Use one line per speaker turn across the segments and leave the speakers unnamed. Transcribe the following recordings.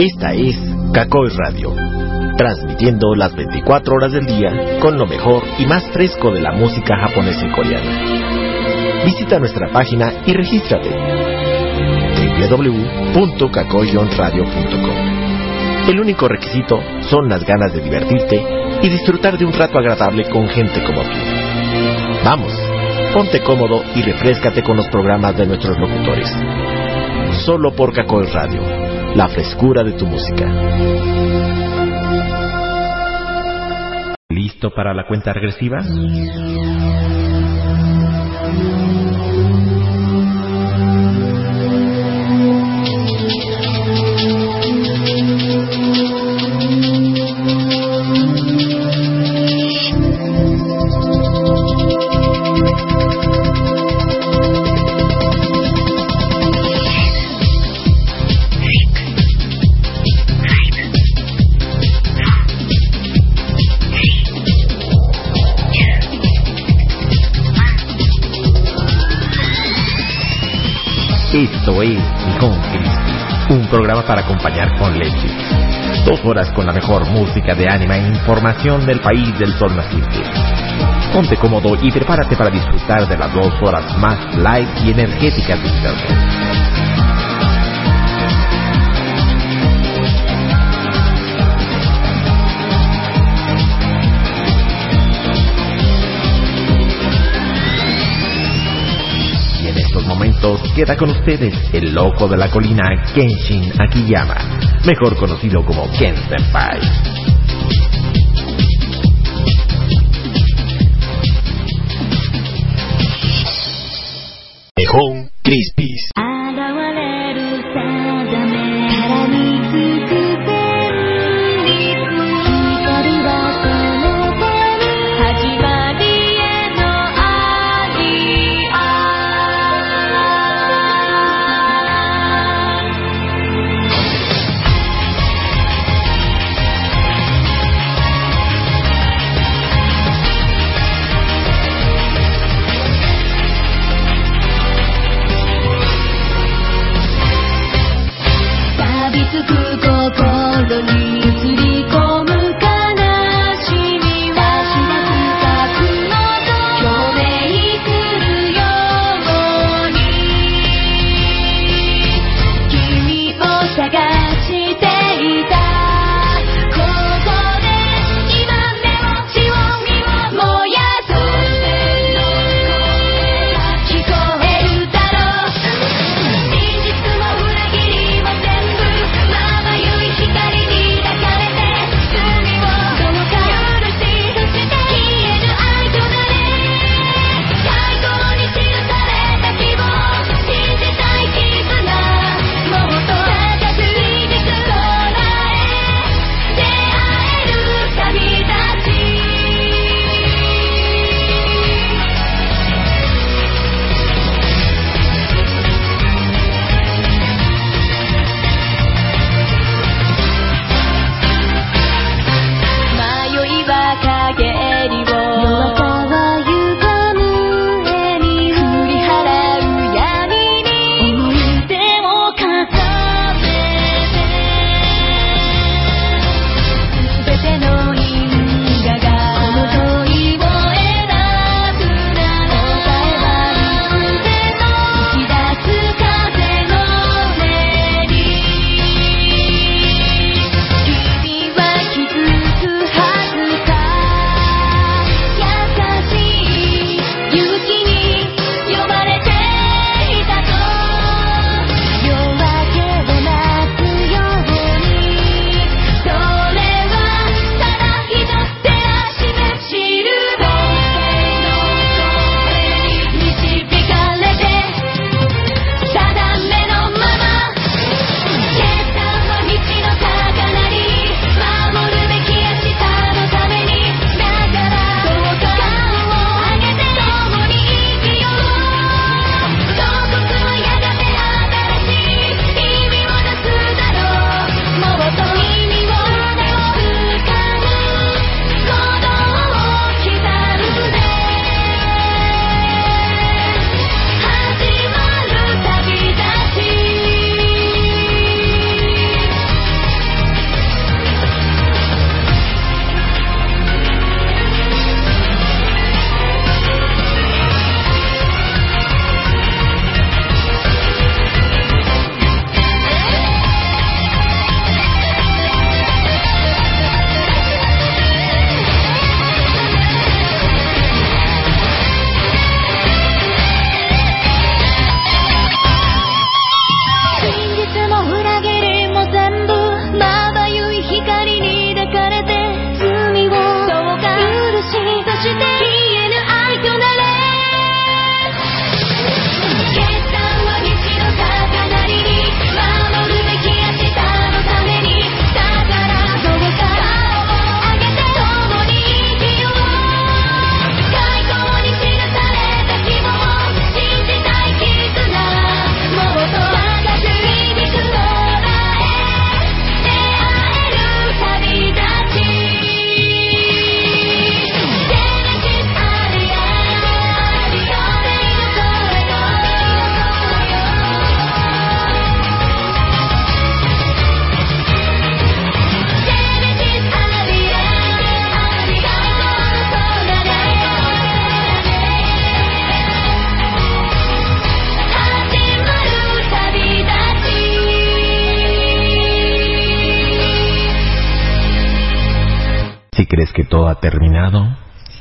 Esta es Kakoi Radio, transmitiendo las 24 horas del día con lo mejor y más fresco de la música japonesa y coreana. Visita nuestra página y regístrate www.kakoyonradio.com. El único requisito son las ganas de divertirte y disfrutar de un rato agradable con gente como tú. Vamos, ponte cómodo y refrescate con los programas de nuestros locutores. Solo por Kakoi Radio la frescura de tu música. ¿Listo para la cuenta regresiva? Es Nihon Crispy, un programa para acompañar con leche. Dos horas con la mejor música de anime e información del país del sol naciente. Ponte cómodo y prepárate para disfrutar de las dos horas más light y energéticas de internet. Queda con ustedes el loco de la colina Kenshin Akiyama, mejor conocido como Ken Senpai.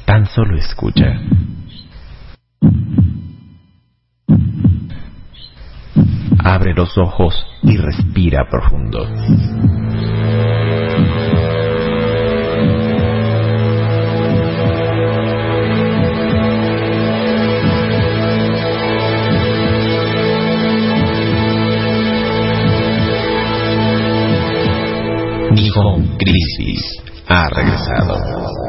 Tan solo escucha. Abre los ojos y respira profundo. Nihon Crisis ha regresado.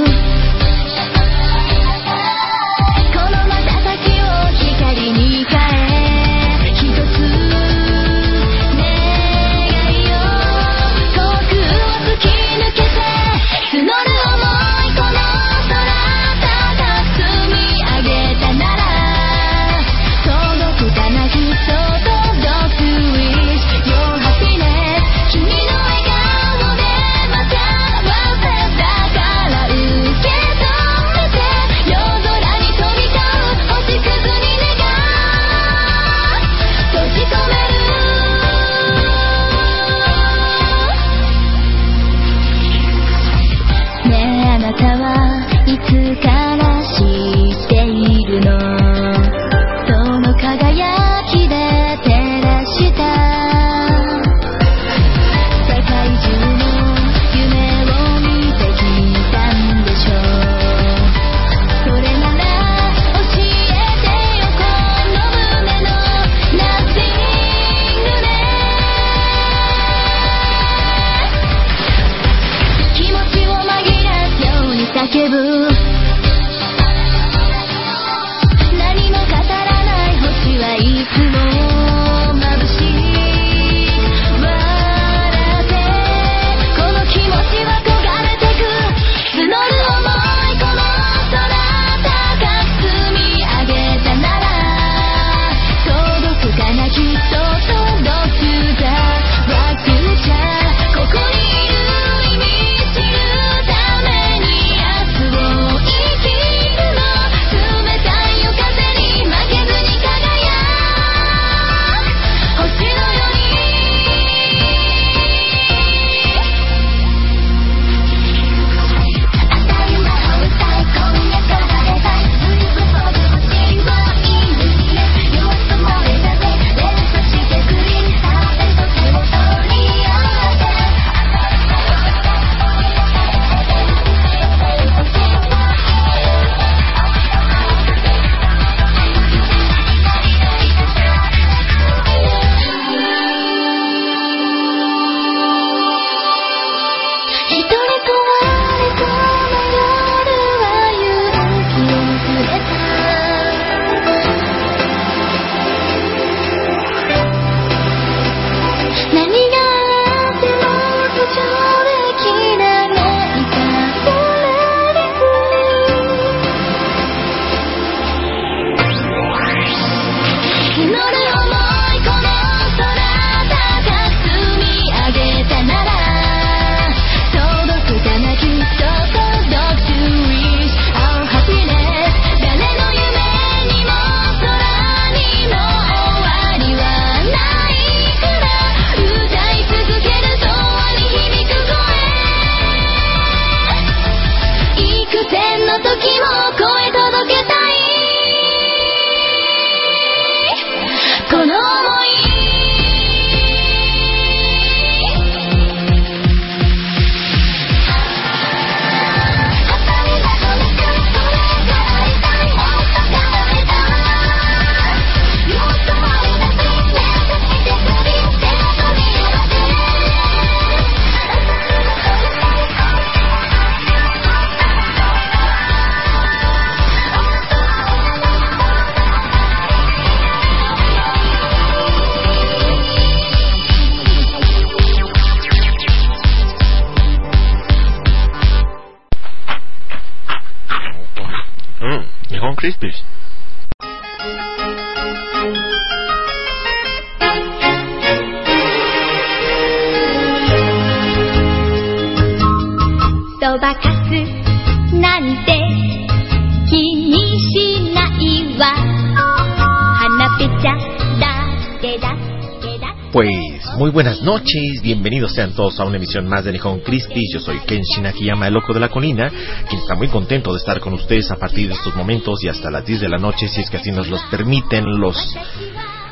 noches, bienvenidos sean todos a una emisión más de Nihon Crispy. Yo soy Kenshin Akiyama, el loco de la colina, quien está muy contento de estar con ustedes a partir de estos momentos y hasta las 10 de la noche, si es que así nos los permiten los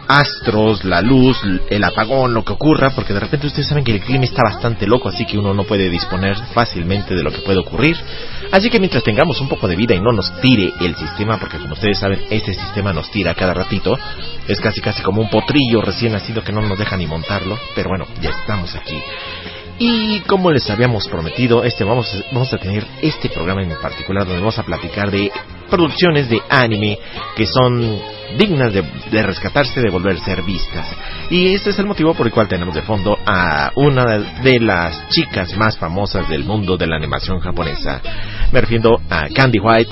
astros, la luz, el apagón, lo que ocurra, porque de repente ustedes saben que el clima está bastante loco, así que uno no puede disponer fácilmente de lo que puede ocurrir. Así que mientras tengamos un poco de vida y no nos tire el sistema, porque como ustedes saben, este sistema nos tira cada ratito, es casi casi como un potrillo recién nacido que no nos deja ni montarlo, pero bueno, ya estamos aquí. Y como les habíamos prometido, este vamos, vamos a tener este programa en particular donde vamos a platicar de producciones de anime que son dignas de, de, rescatarse, de volver a ser vistas. Y este es el motivo por el cual tenemos de fondo a una de las chicas más famosas del mundo de la animación japonesa. Me refiero a Candy White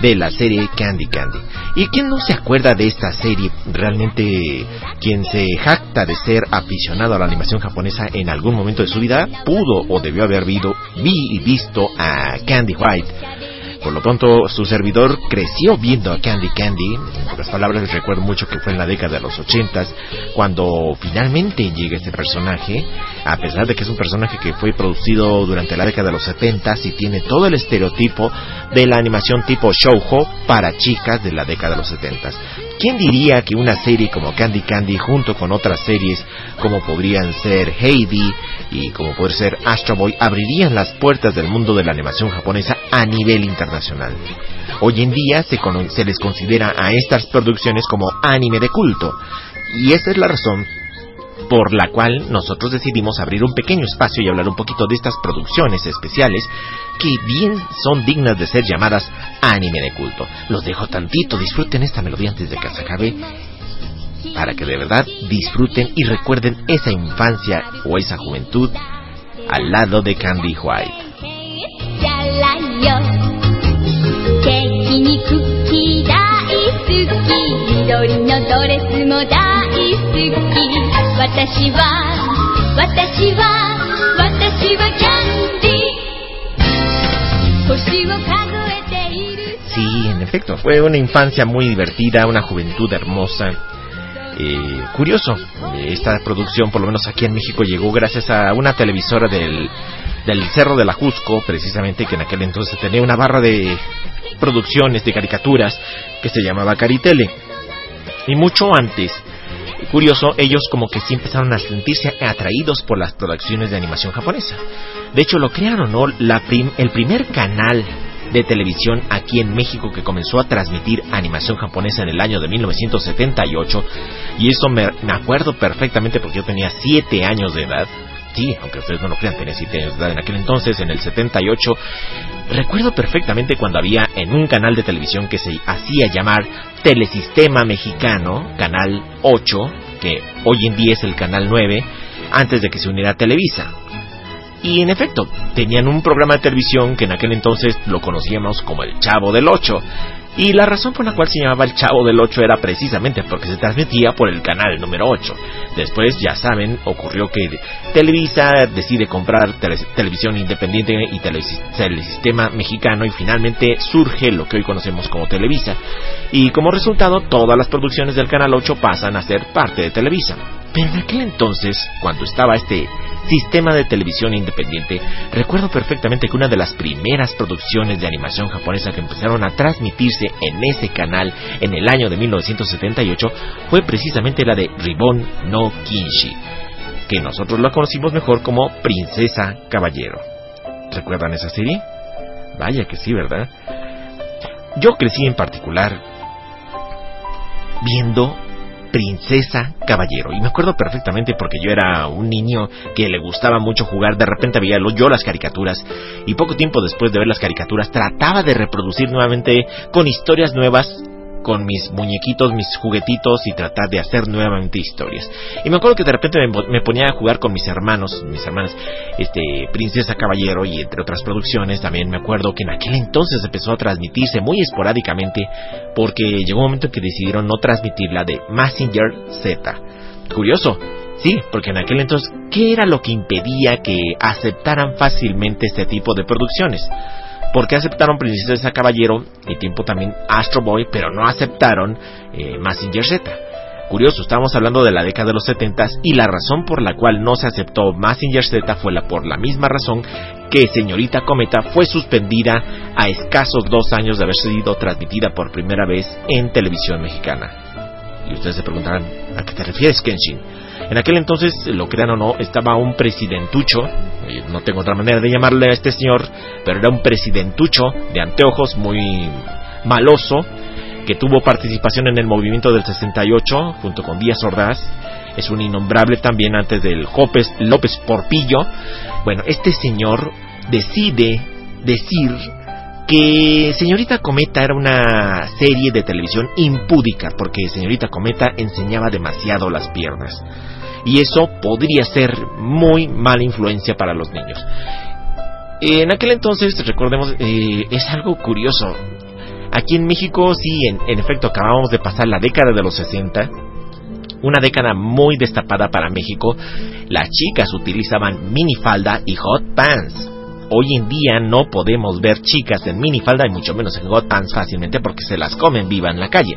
de la serie Candy Candy. ¿Y quién no se acuerda de esta serie? Realmente quien se jacta de ser aficionado a la animación japonesa en algún momento de su vida pudo o debió haber visto, a Candy White por lo pronto, su servidor creció viendo a Candy Candy. En otras palabras, recuerdo mucho que fue en la década de los ochentas cuando finalmente llega este personaje, a pesar de que es un personaje que fue producido durante la década de los setentas y tiene todo el estereotipo de la animación tipo shoujo para chicas de la década de los setentas. ¿Quién diría que una serie como Candy Candy junto con otras series como podrían ser Heidi y como puede ser Astro Boy abrirían las puertas del mundo de la animación japonesa a nivel internacional? Hoy en día se, se les considera a estas producciones como anime de culto y esa es la razón por la cual nosotros decidimos abrir un pequeño espacio y hablar un poquito de estas producciones especiales que bien son dignas de ser llamadas anime de culto. Los dejo tantito, disfruten esta melodía antes de que se acabe para que de verdad disfruten y recuerden esa infancia o esa juventud al lado de Candy White. Sí, en efecto, fue una infancia muy divertida, una juventud hermosa eh, curioso, esta producción, por lo menos aquí en México, llegó gracias a una televisora del, del Cerro de la Jusco, precisamente, que en aquel entonces tenía una barra de producciones, de caricaturas, que se llamaba Caritele. Y mucho antes Curioso, ellos como que sí empezaron a sentirse atraídos por las producciones de animación japonesa. De hecho, lo crearon, ¿no? La el primer canal de televisión aquí en México que comenzó a transmitir animación japonesa en el año de 1978 y eso me, acuerdo perfectamente porque yo tenía 7 años de edad. Sí, aunque ustedes no lo crean, tenía 7 años de edad en aquel entonces, en el 78, recuerdo perfectamente cuando había en un canal de televisión que se hacía llamar Telesistema Mexicano, Canal 8, que hoy en día es el Canal 9, antes de que se uniera a Televisa. Y en efecto, tenían un programa de televisión que en aquel entonces lo conocíamos como el Chavo del 8, y la razón por la cual se llamaba El Chavo del 8 era precisamente porque se transmitía por el canal número 8. Después, ya saben, ocurrió que Televisa decide comprar televisión independiente y telesistema mexicano y finalmente surge lo que hoy conocemos como Televisa. Y como resultado, todas las producciones del canal 8 pasan a ser parte de Televisa. En aquel entonces, cuando estaba este sistema de televisión independiente, recuerdo perfectamente que una de las primeras producciones de animación japonesa que empezaron a transmitirse en ese canal en el año de 1978 fue precisamente la de Ribon no Kinshi, que nosotros la conocimos mejor como Princesa Caballero. ¿Recuerdan esa serie? Vaya que sí, ¿verdad? Yo crecí en particular viendo Princesa Caballero. Y me acuerdo perfectamente porque yo era un niño que le gustaba mucho jugar. De repente veía yo las caricaturas y poco tiempo después de ver las caricaturas trataba de reproducir nuevamente con historias nuevas con mis muñequitos, mis juguetitos y tratar de hacer nuevamente historias. Y me acuerdo que de repente me, ponía a jugar con mis hermanos, mis hermanas, este, Princesa Caballero y entre otras producciones. También me acuerdo que en aquel entonces empezó a transmitirse muy esporádicamente porque llegó un momento en que decidieron no transmitirla de Messenger Z. Curioso, Sí, porque en aquel entonces, ¿qué era lo que impedía que aceptaran fácilmente este tipo de producciones? ¿Por qué aceptaron Princesa Caballero y tiempo también Astro Boy, pero no aceptaron eh, Massinger Z? Curioso, estamos hablando de la década de los 70 y la razón por la cual no se aceptó Massinger Z fue la, por la misma razón que Señorita Cometa fue suspendida a escasos dos años de haber sido transmitida por primera vez en televisión mexicana. Y ustedes se preguntarán, ¿a qué te refieres, Kenshin? En aquel entonces, lo crean o no, estaba un presidentucho, no tengo otra manera de llamarle a este señor, pero era un presidentucho de anteojos muy maloso, que tuvo participación en el movimiento del 68 junto con Díaz Ordaz, es un innombrable también antes del López, López Porpillo. Bueno, este señor decide decir que Señorita Cometa era una serie de televisión impúdica porque Señorita Cometa enseñaba demasiado las piernas y eso podría ser muy mala influencia para los niños. En aquel entonces, recordemos, eh, es algo curioso. Aquí en México, sí, en, efecto, acabamos de pasar la década de los 60, una década muy destapada para México. Las chicas utilizaban minifalda y hot pants. Hoy en día no podemos ver chicas en minifalda y mucho menos en hot pants fácilmente porque se las comen viva en la calle.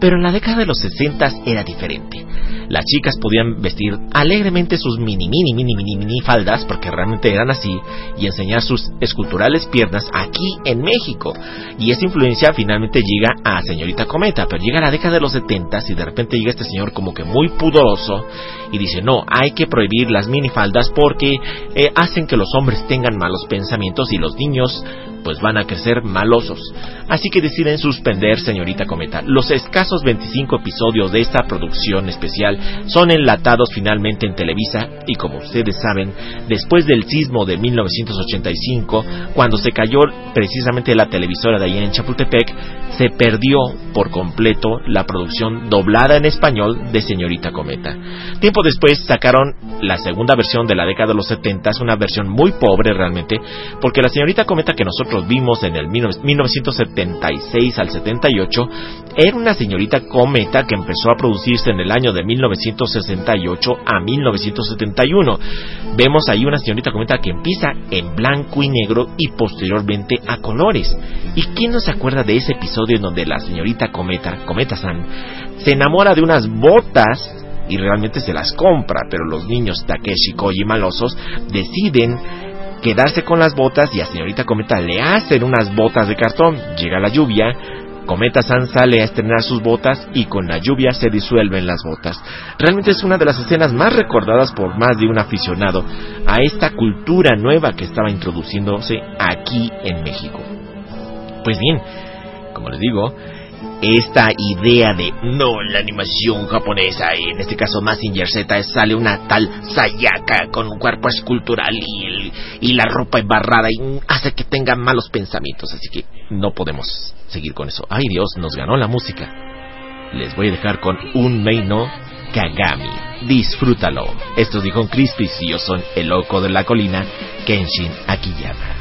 Pero en la década de los 60 era diferente. Las chicas podían vestir alegremente sus mini, mini, mini, mini, mini faldas, porque realmente eran así, y enseñar sus esculturales piernas aquí en México. Y esa influencia finalmente llega a Señorita Cometa, pero llega a la década de los 70 y de repente llega este señor como que muy pudoroso y dice, no, hay que prohibir las minifaldas porque eh, hacen que los hombres tengan malos pensamientos y los niños pues van a crecer malosos. Así que deciden suspender Señorita Cometa. Los escasos 25 episodios de esta producción especial son enlatados finalmente en Televisa y como ustedes saben, después del sismo de 1985, cuando se cayó precisamente la televisora de allá en Chapultepec, se perdió por completo la producción doblada en español de Señorita Cometa. Tiempo después sacaron la segunda versión de la década de los 70, una versión muy pobre realmente, porque la Señorita Cometa que nosotros vimos en el 1976 al 78 era una Señorita Cometa que empezó a producirse en el año de 1968 a 1971. Vemos ahí una Señorita Cometa que empieza en blanco y negro y posteriormente a colores. ¿Y quién no se acuerda de ese episodio en donde la Señorita Cometa, Cometa-san, se enamora de unas botas y realmente se las compra, pero los niños Takeshi Koji malosos deciden quedarse con las botas y a señorita Cometa le hacen unas botas de cartón. Llega la lluvia, Cometa San sale a estrenar sus botas y con la lluvia se disuelven las botas. Realmente es una de las escenas más recordadas por más de un aficionado a esta cultura nueva que estaba introduciéndose aquí en México. Pues bien, como les digo, esta idea de no la animación japonesa, y en este caso Massinger Z, sale una tal Sayaka con un cuerpo escultural y, y la ropa embarrada y hace que tenga malos pensamientos, así que no podemos seguir con eso. Ay Dios, nos ganó la música. Les voy a dejar con un Meino Kagami. Disfrútalo. Estos dijo Crispy y yo son el loco de la colina, Kenshin Akiyama.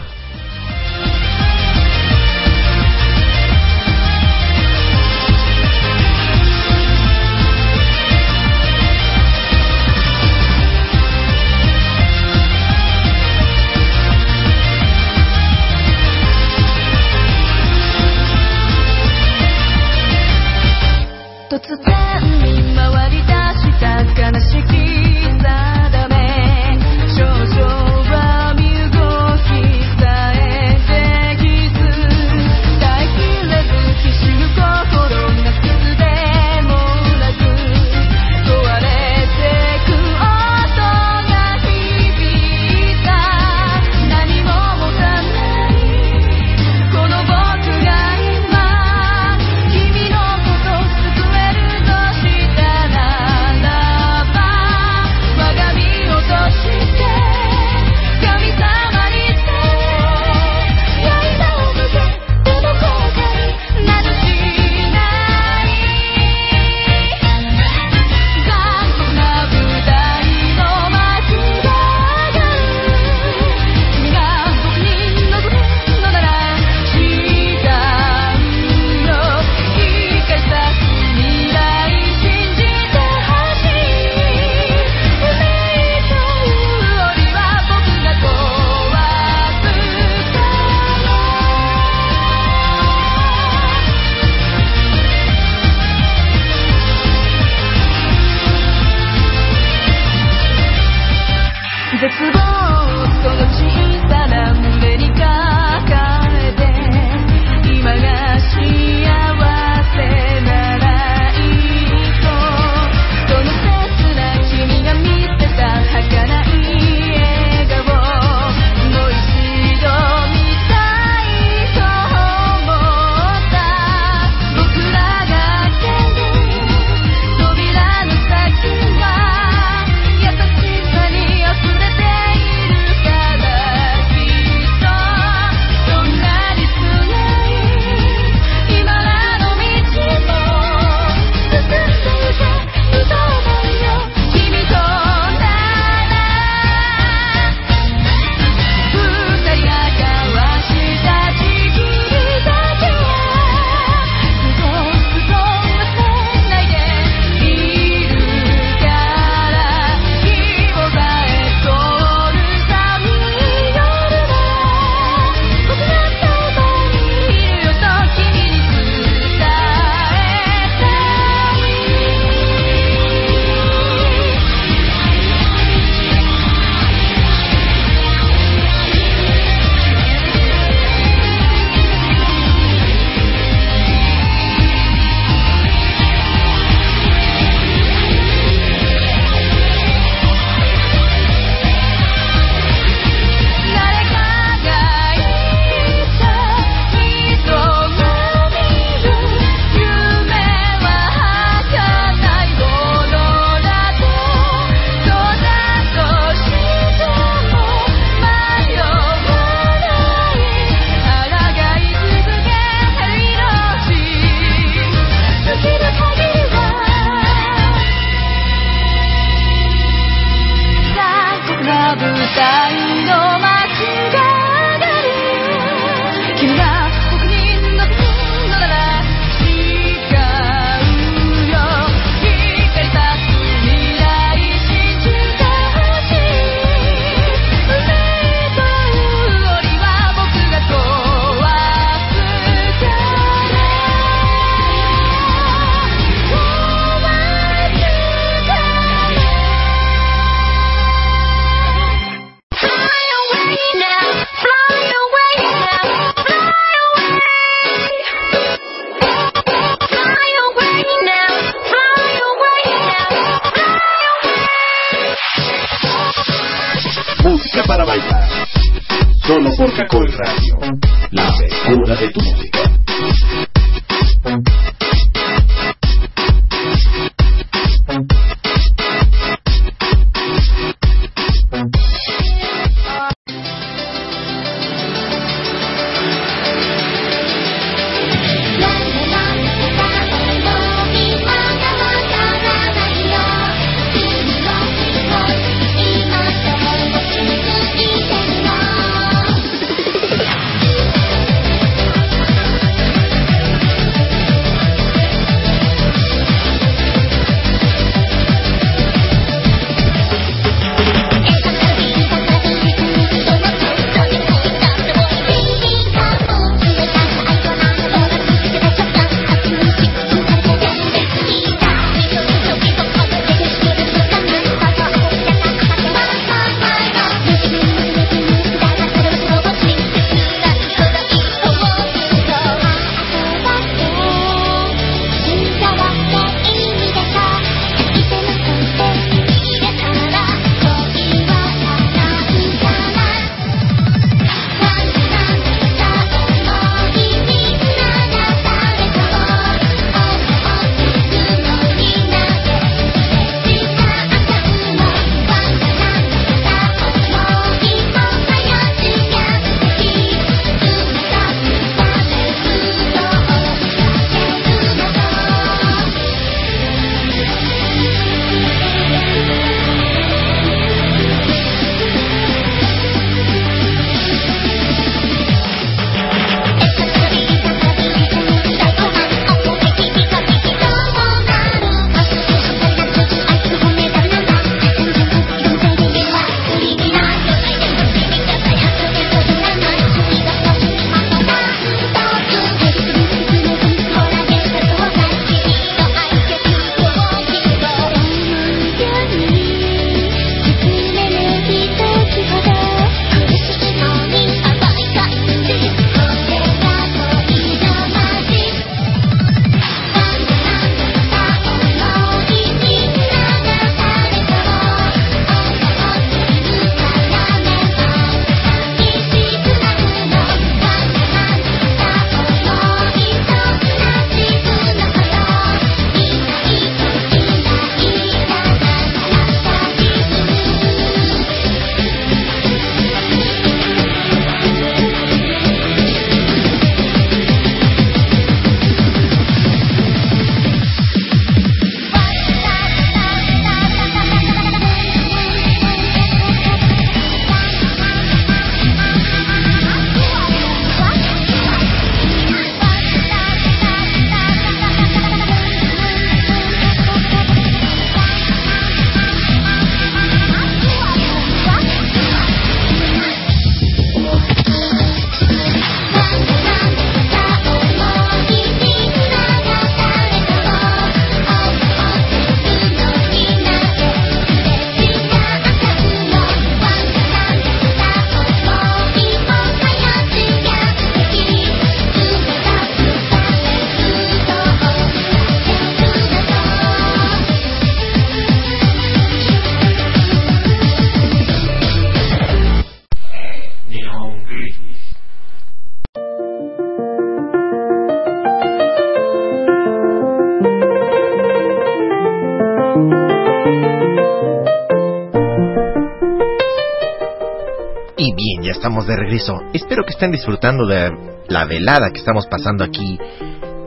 De regreso. Espero que estén disfrutando de la velada que estamos pasando aquí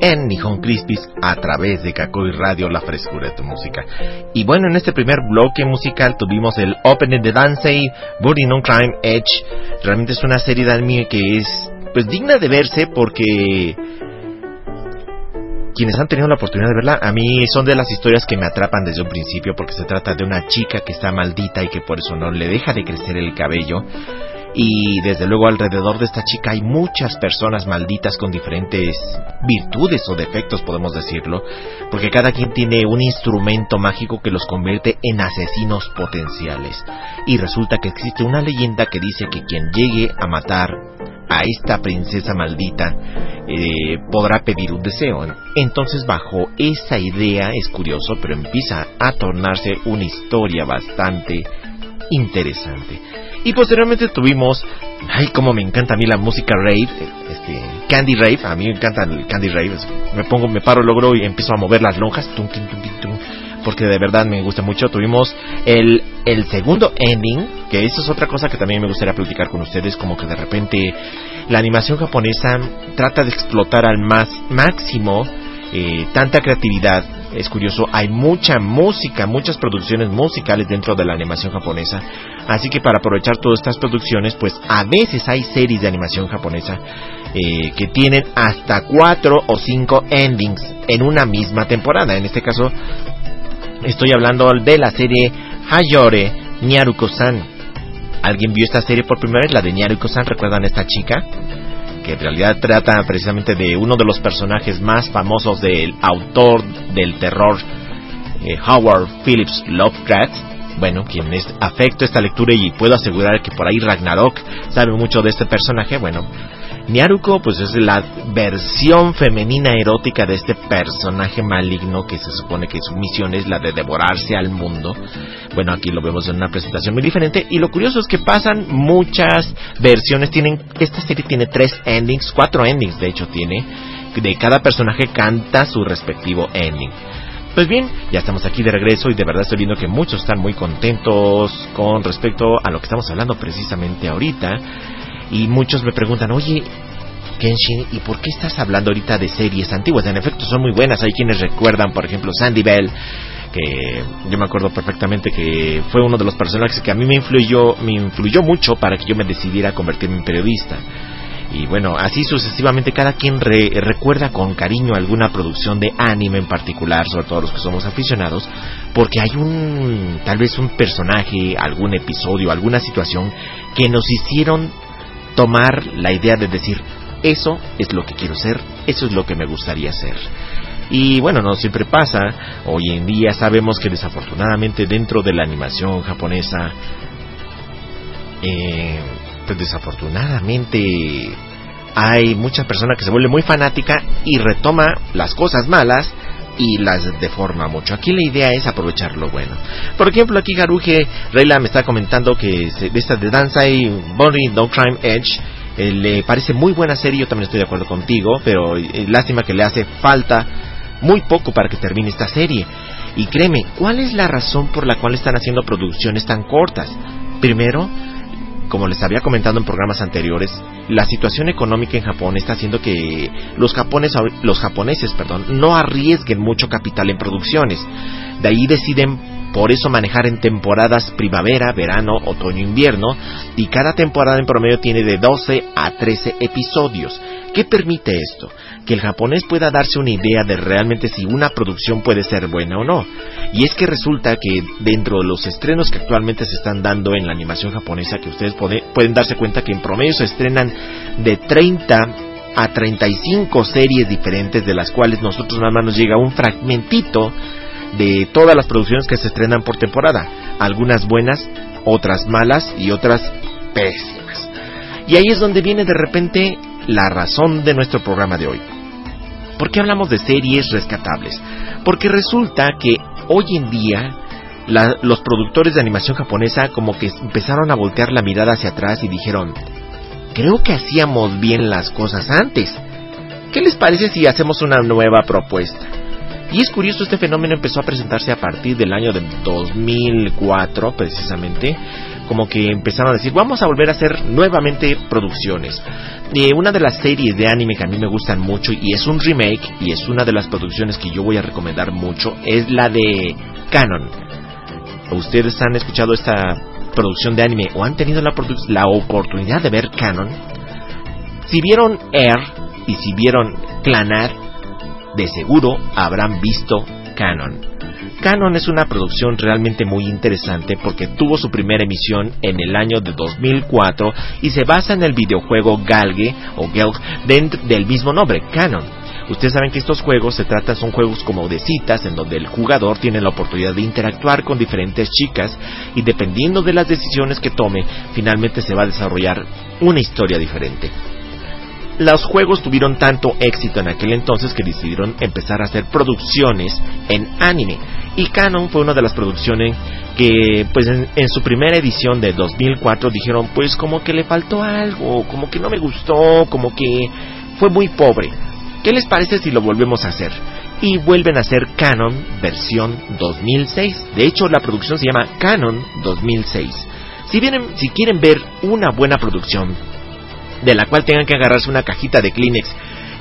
en Nihon Crispis a través de Kakoi Radio, la frescura de tu música. Y bueno, en este primer bloque musical tuvimos el Opening de Dancey, Burning on Crime Edge. Realmente es una serie de anime que es pues digna de verse porque quienes han tenido la oportunidad de verla, a mí son de las historias que me atrapan desde un principio porque se trata de una chica que está maldita y que por eso no le deja de crecer el cabello y desde luego alrededor de esta chica hay muchas personas malditas con diferentes virtudes o defectos, podemos decirlo, porque cada quien tiene un instrumento mágico que los convierte en asesinos potenciales. Y resulta que existe una leyenda que dice que quien llegue a matar a esta princesa maldita eh, podrá pedir un deseo. Entonces bajo esa idea es curioso, pero empieza a tornarse una historia bastante interesante. Y posteriormente tuvimos, ay, como me encanta a mí la música rave, este, Candy Rave, a mí me encanta el Candy Rave, me pongo, me paro, logro y empiezo a mover las lonjas, porque de verdad me gusta mucho. Tuvimos el, el segundo ending, que eso es otra cosa que también me gustaría platicar con ustedes, como que de repente la animación japonesa trata de explotar al más máximo eh, tanta creatividad. Es curioso, hay mucha música, muchas producciones musicales dentro de la animación japonesa. Así que para aprovechar todas estas producciones, pues a veces hay series de animación japonesa eh, que tienen hasta cuatro o cinco endings en una misma temporada. En este caso, estoy hablando de la serie Hayore Nyaruko-san. ¿Alguien vio esta serie por primera vez? La de Nyaruko-san, ¿recuerdan esta chica? Que en realidad trata precisamente de uno de los personajes más famosos del autor del terror, eh, Howard Phillips Lovecraft. Bueno, quien es afecto esta lectura y puedo asegurar que por ahí Ragnarok sabe mucho de este personaje. Bueno, Niaruko pues es la versión femenina erótica de este personaje maligno que se supone que su misión es la de devorarse al mundo. Bueno, aquí lo vemos en una presentación muy diferente y lo curioso es que pasan muchas versiones. Tienen esta serie tiene tres endings, cuatro endings de hecho tiene. De cada personaje canta su respectivo ending. Pues bien, ya estamos aquí de regreso y de verdad estoy viendo que muchos están muy contentos con respecto a lo que estamos hablando precisamente ahorita. Y muchos me preguntan, oye, Kenshin, ¿y por qué estás hablando ahorita de series antiguas? En efecto, son muy buenas. Hay quienes recuerdan, por ejemplo, Sandy Bell, que yo me acuerdo perfectamente que fue uno de los personajes que a mí me influyó, me influyó mucho para que yo me decidiera convertirme en periodista. Y bueno, así sucesivamente cada quien recuerda con cariño alguna producción de anime en particular, sobre todo los que somos aficionados, porque hay un, tal vez un personaje, algún episodio, alguna situación que nos hicieron tomar la idea de decir, eso es lo que quiero ser, eso es lo que me gustaría ser. Y bueno, no siempre pasa, hoy en día sabemos que desafortunadamente dentro de la animación japonesa, eh, pues desafortunadamente hay mucha persona que se vuelve muy fanática y retoma las cosas malas y las deforma mucho. Aquí la idea es aprovechar lo bueno. Por ejemplo, aquí Garuge Reila me está comentando que de esta de Danza y Bonnie No Crime Edge eh, le parece muy buena serie, yo también estoy de acuerdo contigo, pero eh, lástima que le hace falta muy poco para que termine esta serie. Y créeme, ¿cuál es la razón por la cual están haciendo producciones tan cortas? Primero, como les había comentado en programas anteriores, la situación económica en Japón está haciendo que los, japoneses, los japoneses perdón, no arriesguen mucho capital en producciones. De ahí deciden por eso manejar en temporadas primavera, verano, otoño, invierno, y cada temporada en promedio tiene de 12 a 13 episodios. ¿Qué permite esto? Que el japonés pueda darse una idea de realmente si una producción puede ser buena o no. Y es que resulta que dentro de los estrenos que actualmente se están dando en la animación japonesa, que ustedes pueden darse cuenta que en promedio se estrenan de 30 a 35 series diferentes, de las cuales nosotros nada más nos llega un fragmentito de todas las producciones que se estrenan por temporada. Algunas buenas, otras malas y otras pésimas. Y ahí es donde viene de repente la razón de nuestro programa de hoy. ¿Por qué hablamos de series rescatables? Porque resulta que hoy en día los productores de animación japonesa como que empezaron a voltear la mirada hacia atrás y dijeron, creo que hacíamos bien las cosas antes. ¿Qué les parece si hacemos una nueva propuesta? Y es curioso, este fenómeno empezó a presentarse a partir del año de 2004, precisamente, como que empezaron a decir, vamos a volver a hacer nuevamente producciones. Eh, una de las series de anime que a mí me gustan mucho y es un remake y es una de las producciones que yo voy a recomendar mucho es la de Canon. ¿Ustedes han escuchado esta producción de anime o han tenido la, la oportunidad de ver Canon? Si vieron Air y si vieron Clannad, de seguro habrán visto Canon. Canon es una producción realmente muy interesante porque tuvo su primera emisión en el año de 2004 y se basa en el videojuego Galge o Gelg del mismo nombre, Canon. Ustedes saben que estos juegos se tratan, son juegos como de citas en donde el jugador tiene la oportunidad de interactuar con diferentes chicas y dependiendo de las decisiones que tome, finalmente se va a desarrollar una historia diferente los juegos tuvieron tanto éxito en aquel entonces que decidieron empezar a hacer producciones en anime.
Y Canon fue una de las producciones que pues en, su primera edición de 2004 dijeron pues como que le faltó algo, como que no me gustó, como que fue muy pobre. ¿Qué les parece si lo volvemos a hacer? Y vuelven a hacer Canon versión 2006. De hecho, la producción se llama Canon 2006. Si, vienen, si quieren ver una buena producción, de la cual tengan que agarrarse una cajita de Kleenex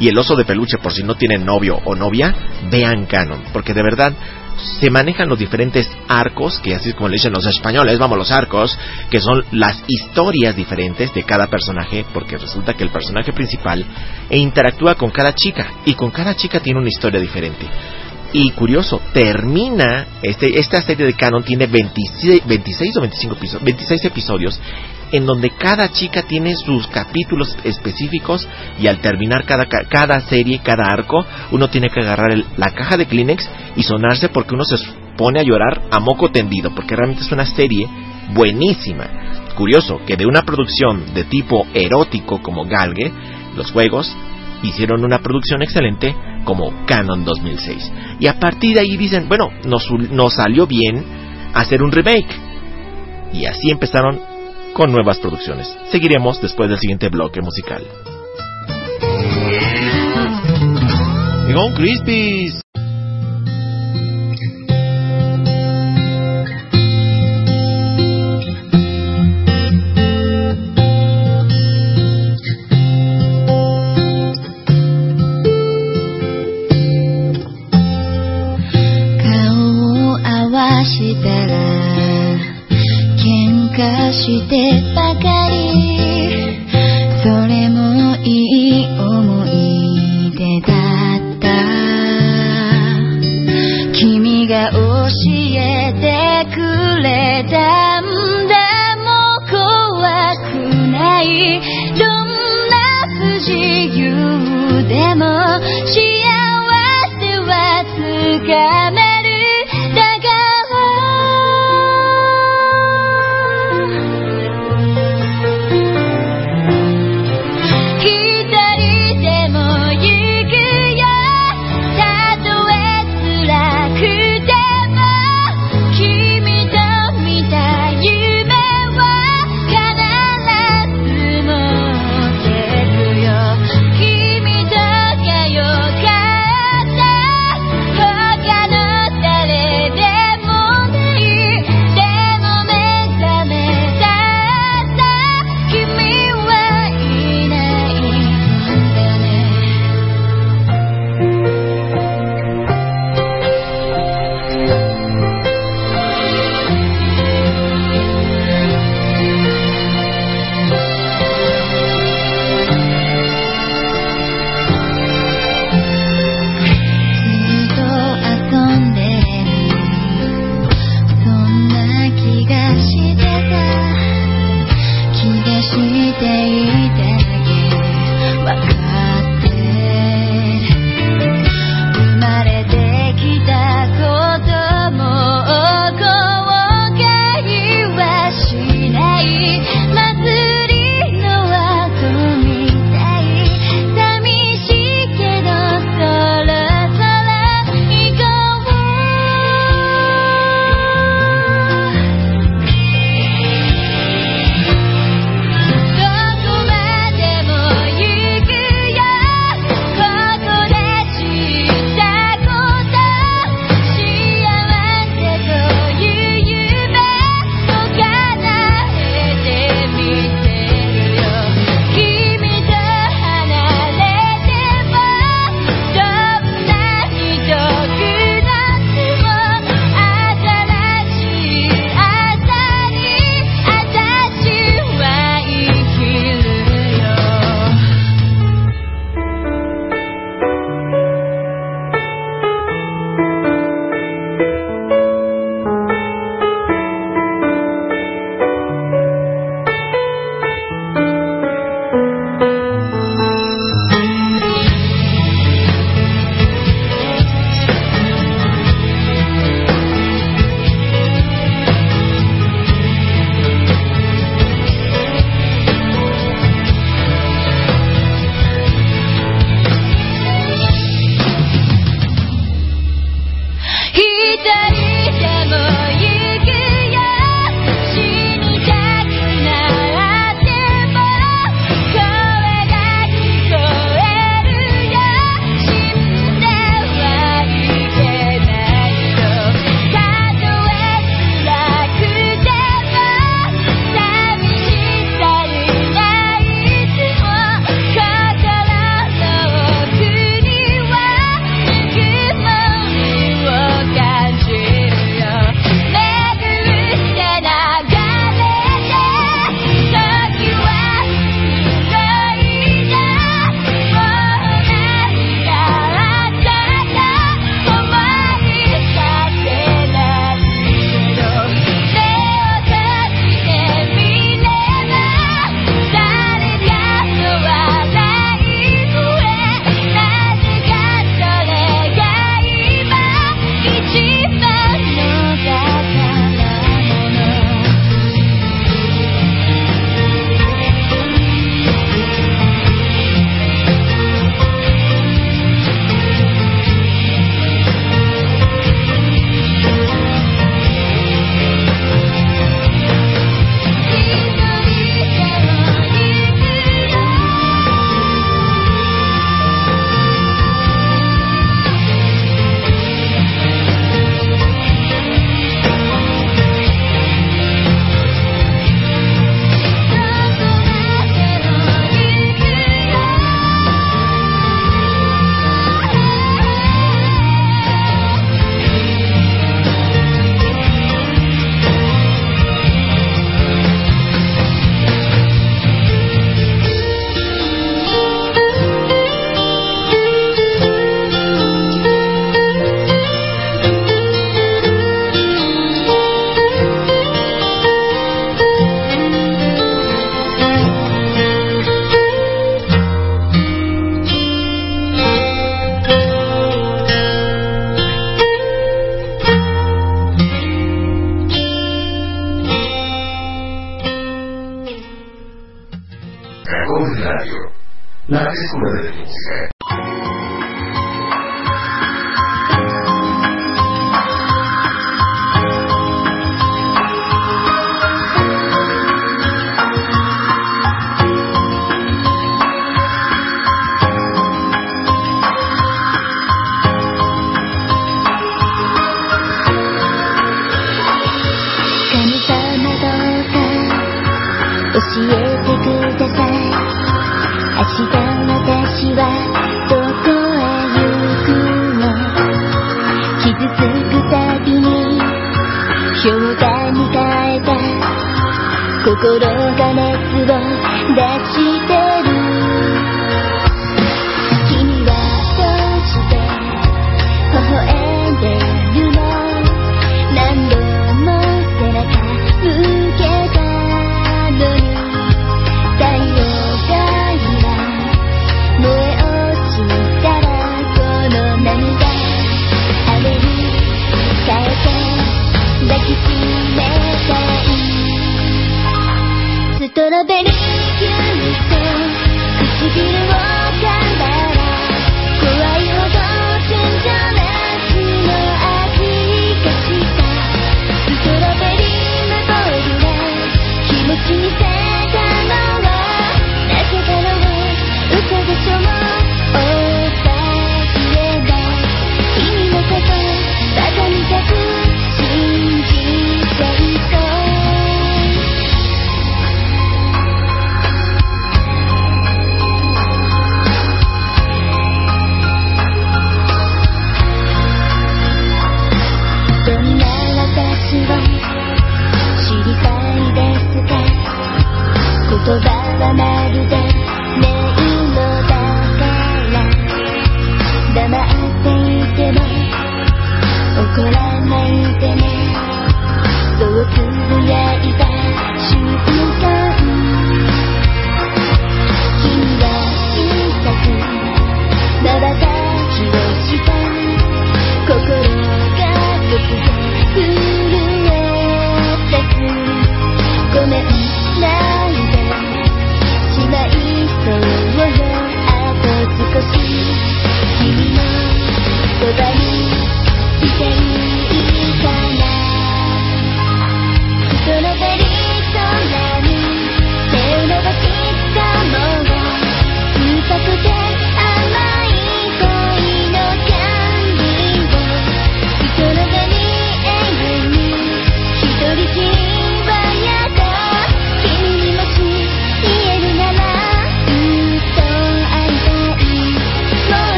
y el oso de peluche por si no tienen novio o novia, vean Canon, porque de verdad se manejan los diferentes arcos, que así como le dicen los españoles, vamos los arcos, que son las historias diferentes de cada personaje, porque resulta que el personaje principal interactúa con cada chica, y con cada chica tiene una historia diferente. Y curioso, termina, este, esta serie de canon tiene 26, 26 o 25 episodios, 26 episodios, en donde cada chica tiene sus capítulos específicos y al terminar cada, cada serie, cada arco, uno tiene que agarrar el, la caja de Kleenex y sonarse porque uno se pone a llorar a moco tendido, porque realmente es una serie buenísima. Curioso que de una producción de tipo erótico como Galge, los juegos hicieron una producción excelente como Canon 2006. Y a partir de ahí dicen, bueno, nos, nos salió bien hacer un remake. Y así empezaron con nuevas producciones. Seguiremos después del siguiente bloque musical. してばかり。それもいい思い出だった。君が教えてくれたんだ。もう怖くない。どんな不自由でも幸せはつかめ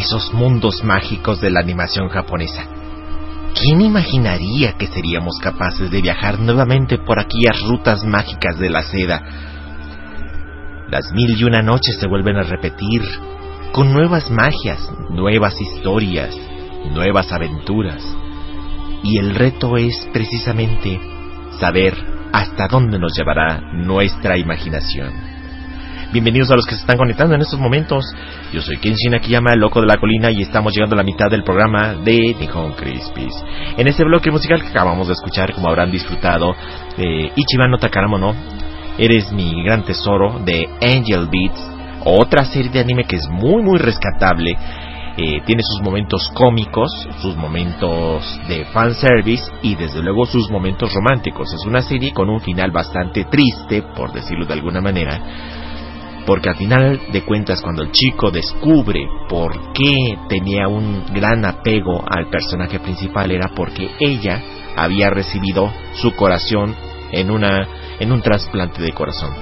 Esos mundos mágicos de la animación japonesa. ¿Quién imaginaría que seríamos capaces de viajar nuevamente por aquellas rutas mágicas de la seda? Las mil y una noches se vuelven a repetir, con nuevas magias, nuevas historias, nuevas aventuras. Y el reto es precisamente saber hasta dónde nos llevará nuestra imaginación. Bienvenidos a los que se están conectando en estos momentos. Yo soy Kenshin Akiyama, el loco de la colina, y estamos llegando a la mitad del programa de Nihon Crispies. En este bloque musical que acabamos de escuchar, como habrán disfrutado, de Ichiban no Takaramono, Eres mi gran tesoro, de Angel Beats, otra serie de anime que es muy muy rescatable. Eh, tiene sus momentos cómicos, sus momentos de fanservice y desde luego sus momentos románticos. Es una serie con un final bastante triste, por decirlo de alguna manera, porque al final de cuentas cuando el chico descubre por qué tenía un gran apego al personaje principal era porque ella había recibido su corazón en una en un trasplante de corazón.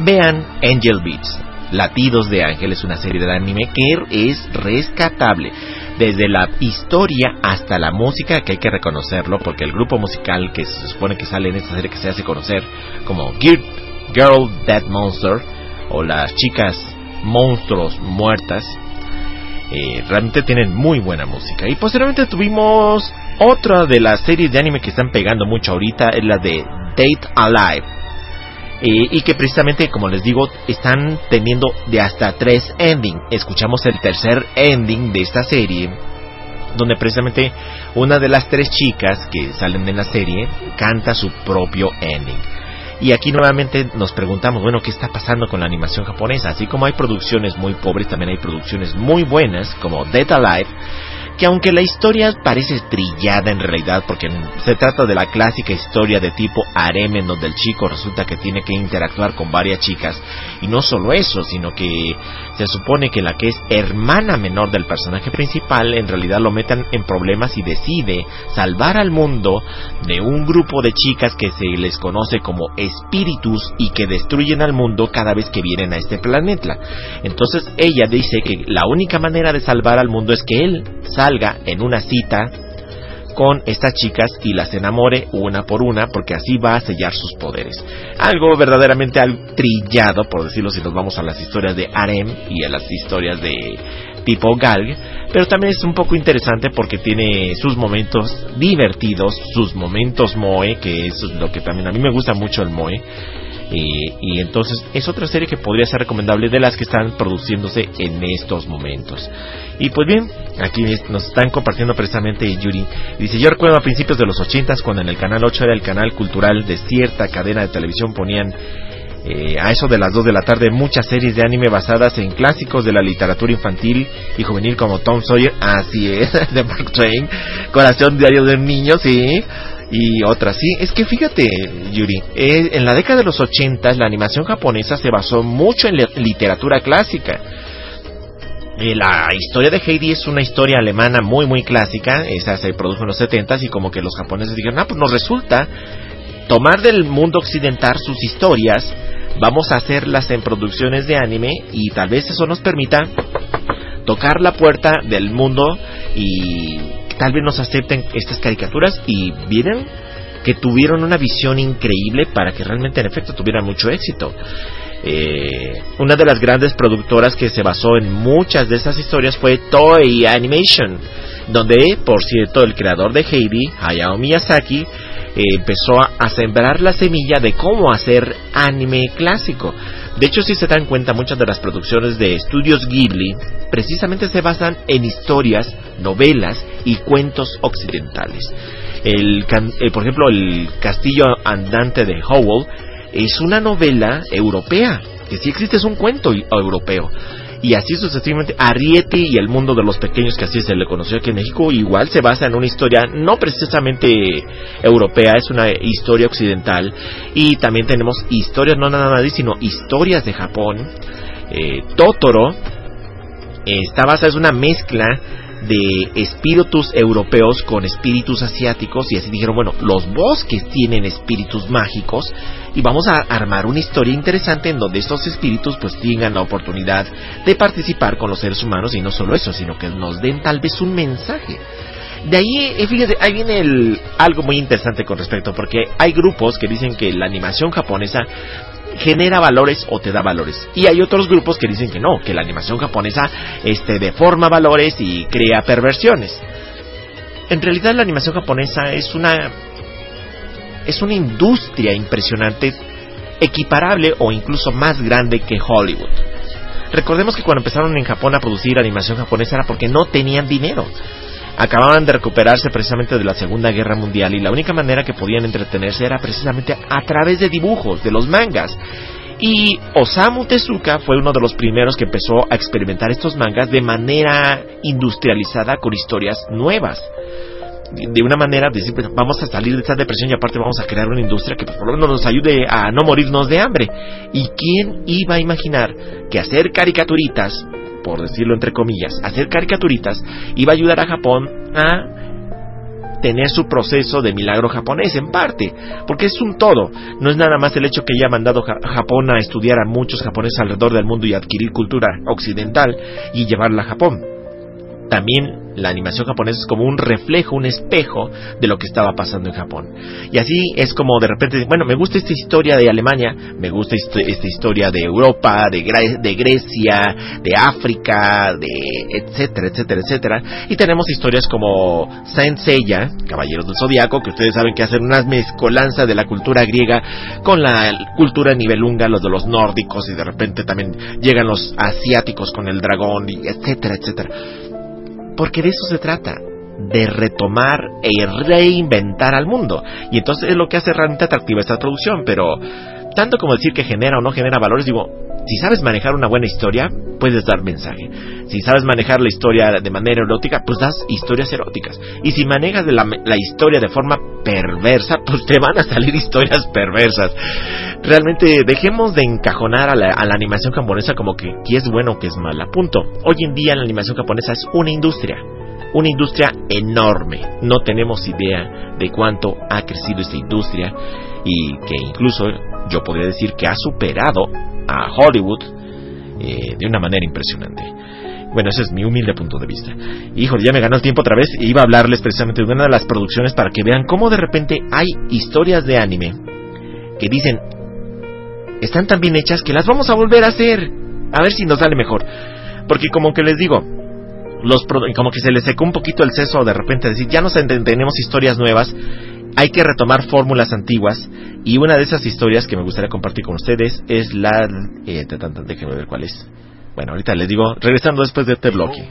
Vean Angel Beats, Latidos de Ángel es una serie de anime que es rescatable desde la historia hasta la música que hay que reconocerlo porque el grupo musical que se supone que sale en esta serie que se hace conocer como Gear Girl Dead Monster o las chicas monstruos muertas eh, realmente tienen muy buena música. Y posteriormente tuvimos otra de las series de anime que están pegando mucho ahorita es la de Date Alive. Eh, y que precisamente como les digo están teniendo de hasta tres ending. Escuchamos el tercer ending de esta serie donde precisamente una de las tres chicas que salen en la serie canta su propio ending y aquí nuevamente nos preguntamos, bueno, ¿qué está pasando con la animación japonesa? Así como hay producciones muy pobres, también hay producciones muy buenas, como Dead Alive, que aunque la historia parece trillada en realidad, porque se trata de la clásica historia de tipo harem en donde el chico resulta que tiene que interactuar con varias chicas, y no solo eso, sino que se supone que la que es hermana menor del personaje principal en realidad lo metan en problemas y decide salvar al mundo de un grupo de chicas que se les conoce como espíritus y que destruyen al mundo cada vez que vienen a este planeta. Entonces ella dice que la única manera de salvar al mundo es que él salga en una cita con estas chicas y las enamore una por una porque así va a sellar sus poderes. Algo verdaderamente al trillado, por decirlo si nos vamos a las historias de Arem y a las historias de tipo Galg, pero también es un poco interesante porque tiene sus momentos divertidos, sus momentos moe, que es lo que también a mí me gusta mucho el moe. Y, y, entonces es otra serie que podría ser recomendable de las que están produciéndose en estos momentos. Y pues bien, aquí nos están compartiendo precisamente Yuri. Dice, yo recuerdo a principios de los ochentas cuando en el canal 8 era el canal cultural de cierta cadena de televisión ponían eh, a eso de las 2 de la tarde muchas series de anime basadas en clásicos de la literatura infantil y juvenil como Tom Sawyer, así es, de Mark Twain, Corazón Diario de un Niño, sí. Y otras sí. Es que fíjate, Yuri, eh, en la década de los 80 la animación japonesa se basó mucho en literatura clásica. Eh, la historia de Heidi es una historia alemana muy muy clásica, esa se produjo en los 70 y como que los japoneses dijeron, ah, pues nos resulta tomar del mundo occidental sus historias, vamos a hacerlas en producciones de anime y tal vez eso nos permita tocar la puerta del mundo y tal vez nos acepten estas caricaturas y vienen que tuvieron una visión increíble para que realmente en efecto tuvieran mucho éxito. Eh, una de las grandes productoras que se basó en muchas de esas historias fue Toei Animation, donde, por cierto, el creador de Heidi, Hayao Miyazaki, eh, empezó a sembrar la semilla de cómo hacer anime clásico. De hecho, si se dan cuenta, muchas de las producciones de estudios Ghibli precisamente se basan en historias, novelas y cuentos occidentales. Eh, por ejemplo, el castillo andante de Howell es una novela europea, que sí existe, es un cuento europeo. Y así sucesivamente, Ariete y el mundo de los pequeños, que así se le conoció aquí en México, igual se basa en una historia no precisamente europea, es una historia occidental. Y también tenemos historias, no nada más, sino historias de Japón. Eh, Totoro eh, está basada, es una mezcla de espíritus europeos con espíritus asiáticos y así dijeron, bueno, los bosques tienen espíritus mágicos y vamos a armar una historia interesante en donde estos espíritus pues tengan la oportunidad de participar con los seres humanos y no solo eso, sino que nos den tal vez un mensaje. De ahí, eh, fíjense, ahí viene el, algo muy interesante con respecto, porque hay grupos que dicen que la animación japonesa genera valores o te da valores. Y hay otros grupos que dicen que no, que la animación japonesa este, deforma valores y crea perversiones. En realidad la animación japonesa es una es una industria impresionante, equiparable o incluso más grande que Hollywood. Recordemos que cuando empezaron en Japón a producir animación japonesa era porque no tenían dinero acababan de recuperarse precisamente de la Segunda Guerra Mundial y la única manera que podían entretenerse era precisamente a través de dibujos, de los mangas. Y Osamu Tezuka fue uno de los primeros que empezó a experimentar estos mangas de manera industrializada con historias nuevas. De una manera de decir, vamos a salir de esta depresión y aparte vamos a crear una industria que pues, por lo menos nos ayude a no morirnos de hambre. ¿Y quién iba a imaginar que hacer caricaturitas por decirlo entre comillas, hacer caricaturitas, iba a ayudar a Japón a tener su proceso de milagro japonés en parte, porque es un todo, no es nada más el hecho que haya mandado a Japón a estudiar a muchos japoneses alrededor del mundo y adquirir cultura occidental y llevarla a Japón. También la animación japonesa es como un reflejo, un espejo de lo que estaba pasando en Japón. Y así es como de repente, bueno, me gusta esta historia de Alemania, me gusta esta historia de Europa, de, de Grecia, de África, de etcétera, etcétera, etcétera. Y tenemos historias como Saint Seiya, Caballeros del Zodiaco, que ustedes saben que hacen una mezcolanza de la cultura griega con la cultura nivelunga, los de los nórdicos, y de repente también llegan los asiáticos con el dragón, y etcétera, etcétera porque de eso se trata, de retomar e reinventar al mundo. Y entonces es lo que hace realmente atractiva esta producción, pero tanto como decir que genera o no genera valores, digo, si sabes manejar una buena historia, puedes dar mensaje. Si sabes manejar la historia de manera erótica, pues das historias eróticas. Y si manejas la, la historia de forma perversa, pues te van a salir historias perversas. Realmente dejemos de encajonar a la, animación japonesa como que, que es bueno o que es mala. Punto. Hoy en día la animación japonesa es una industria una industria enorme. No tenemos idea de cuánto ha crecido esta industria y que incluso yo podría decir que ha superado a Hollywood eh, de una manera impresionante. Bueno, ese es mi humilde punto de vista. Híjole, ya me ganó el tiempo otra vez y iba a hablarles precisamente de una de las producciones para que vean cómo de repente hay historias de anime que dicen están tan bien hechas que las vamos a volver a hacer. A ver si nos sale mejor. Porque como que les digo, los como que se les secó un poquito el seso de repente decir, ya nos tenemos historias nuevas hay que retomar fórmulas antiguas y una de esas historias que me gustaría compartir con ustedes es la... Eh, déjenme ver cuál es. Bueno, ahorita les digo, regresando después de este bloque.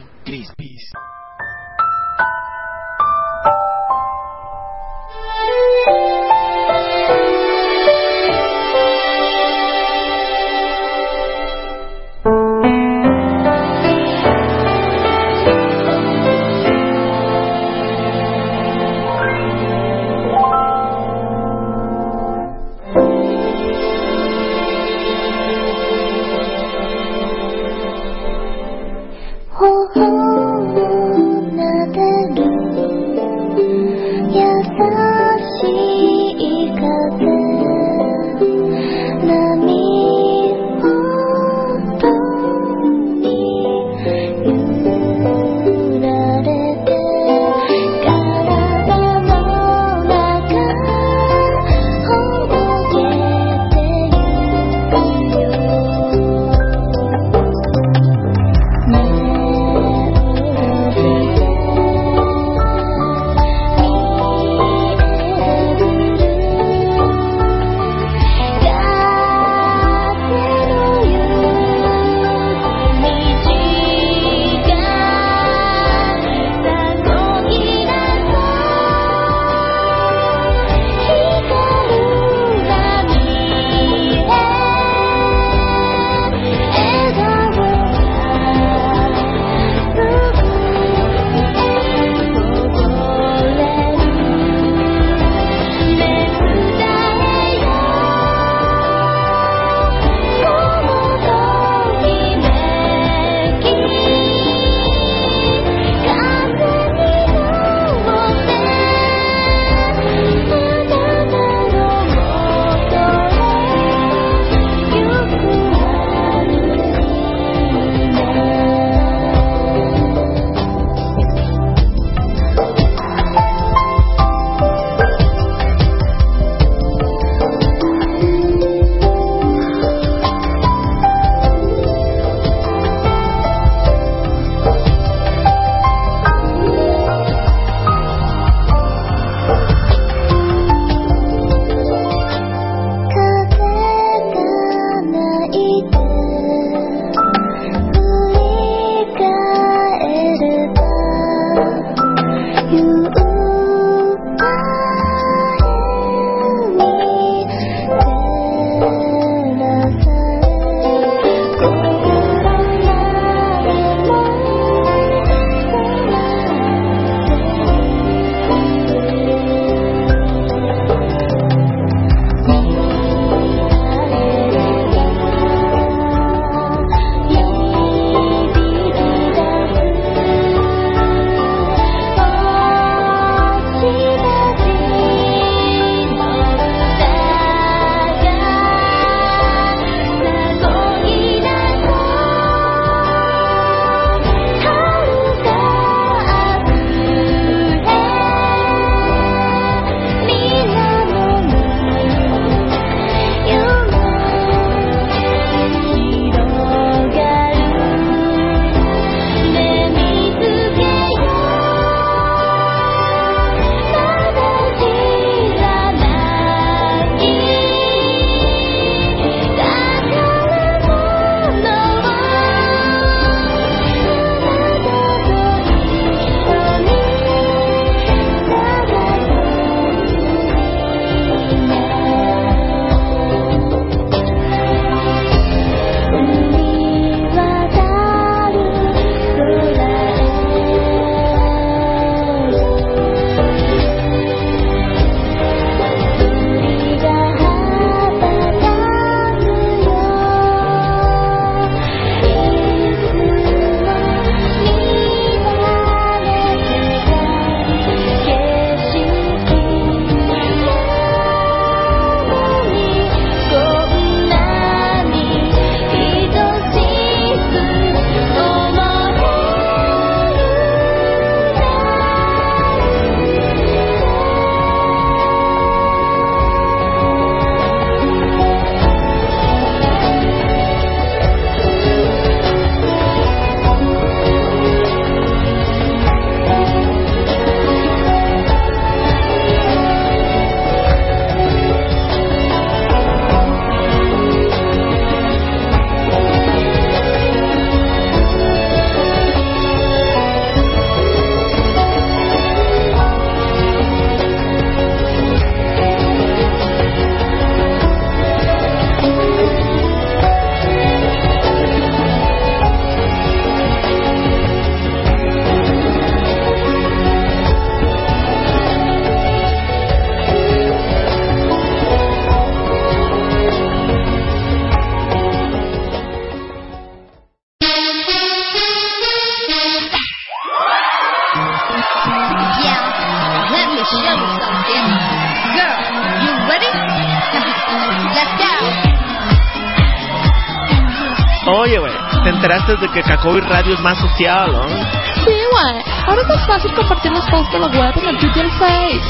antes de que Cacoy Radio es más social, ¿no?
Sí, güey. Ahora es más fácil compartir los posts de la web en el Twitter Face.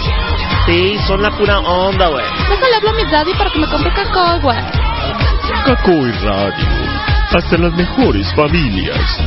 Sí, son la pura onda, güey.
Déjale hablo a mi daddy para que me compre Cacoy, güey.
Cacoy Radio. Hasta las mejores familias.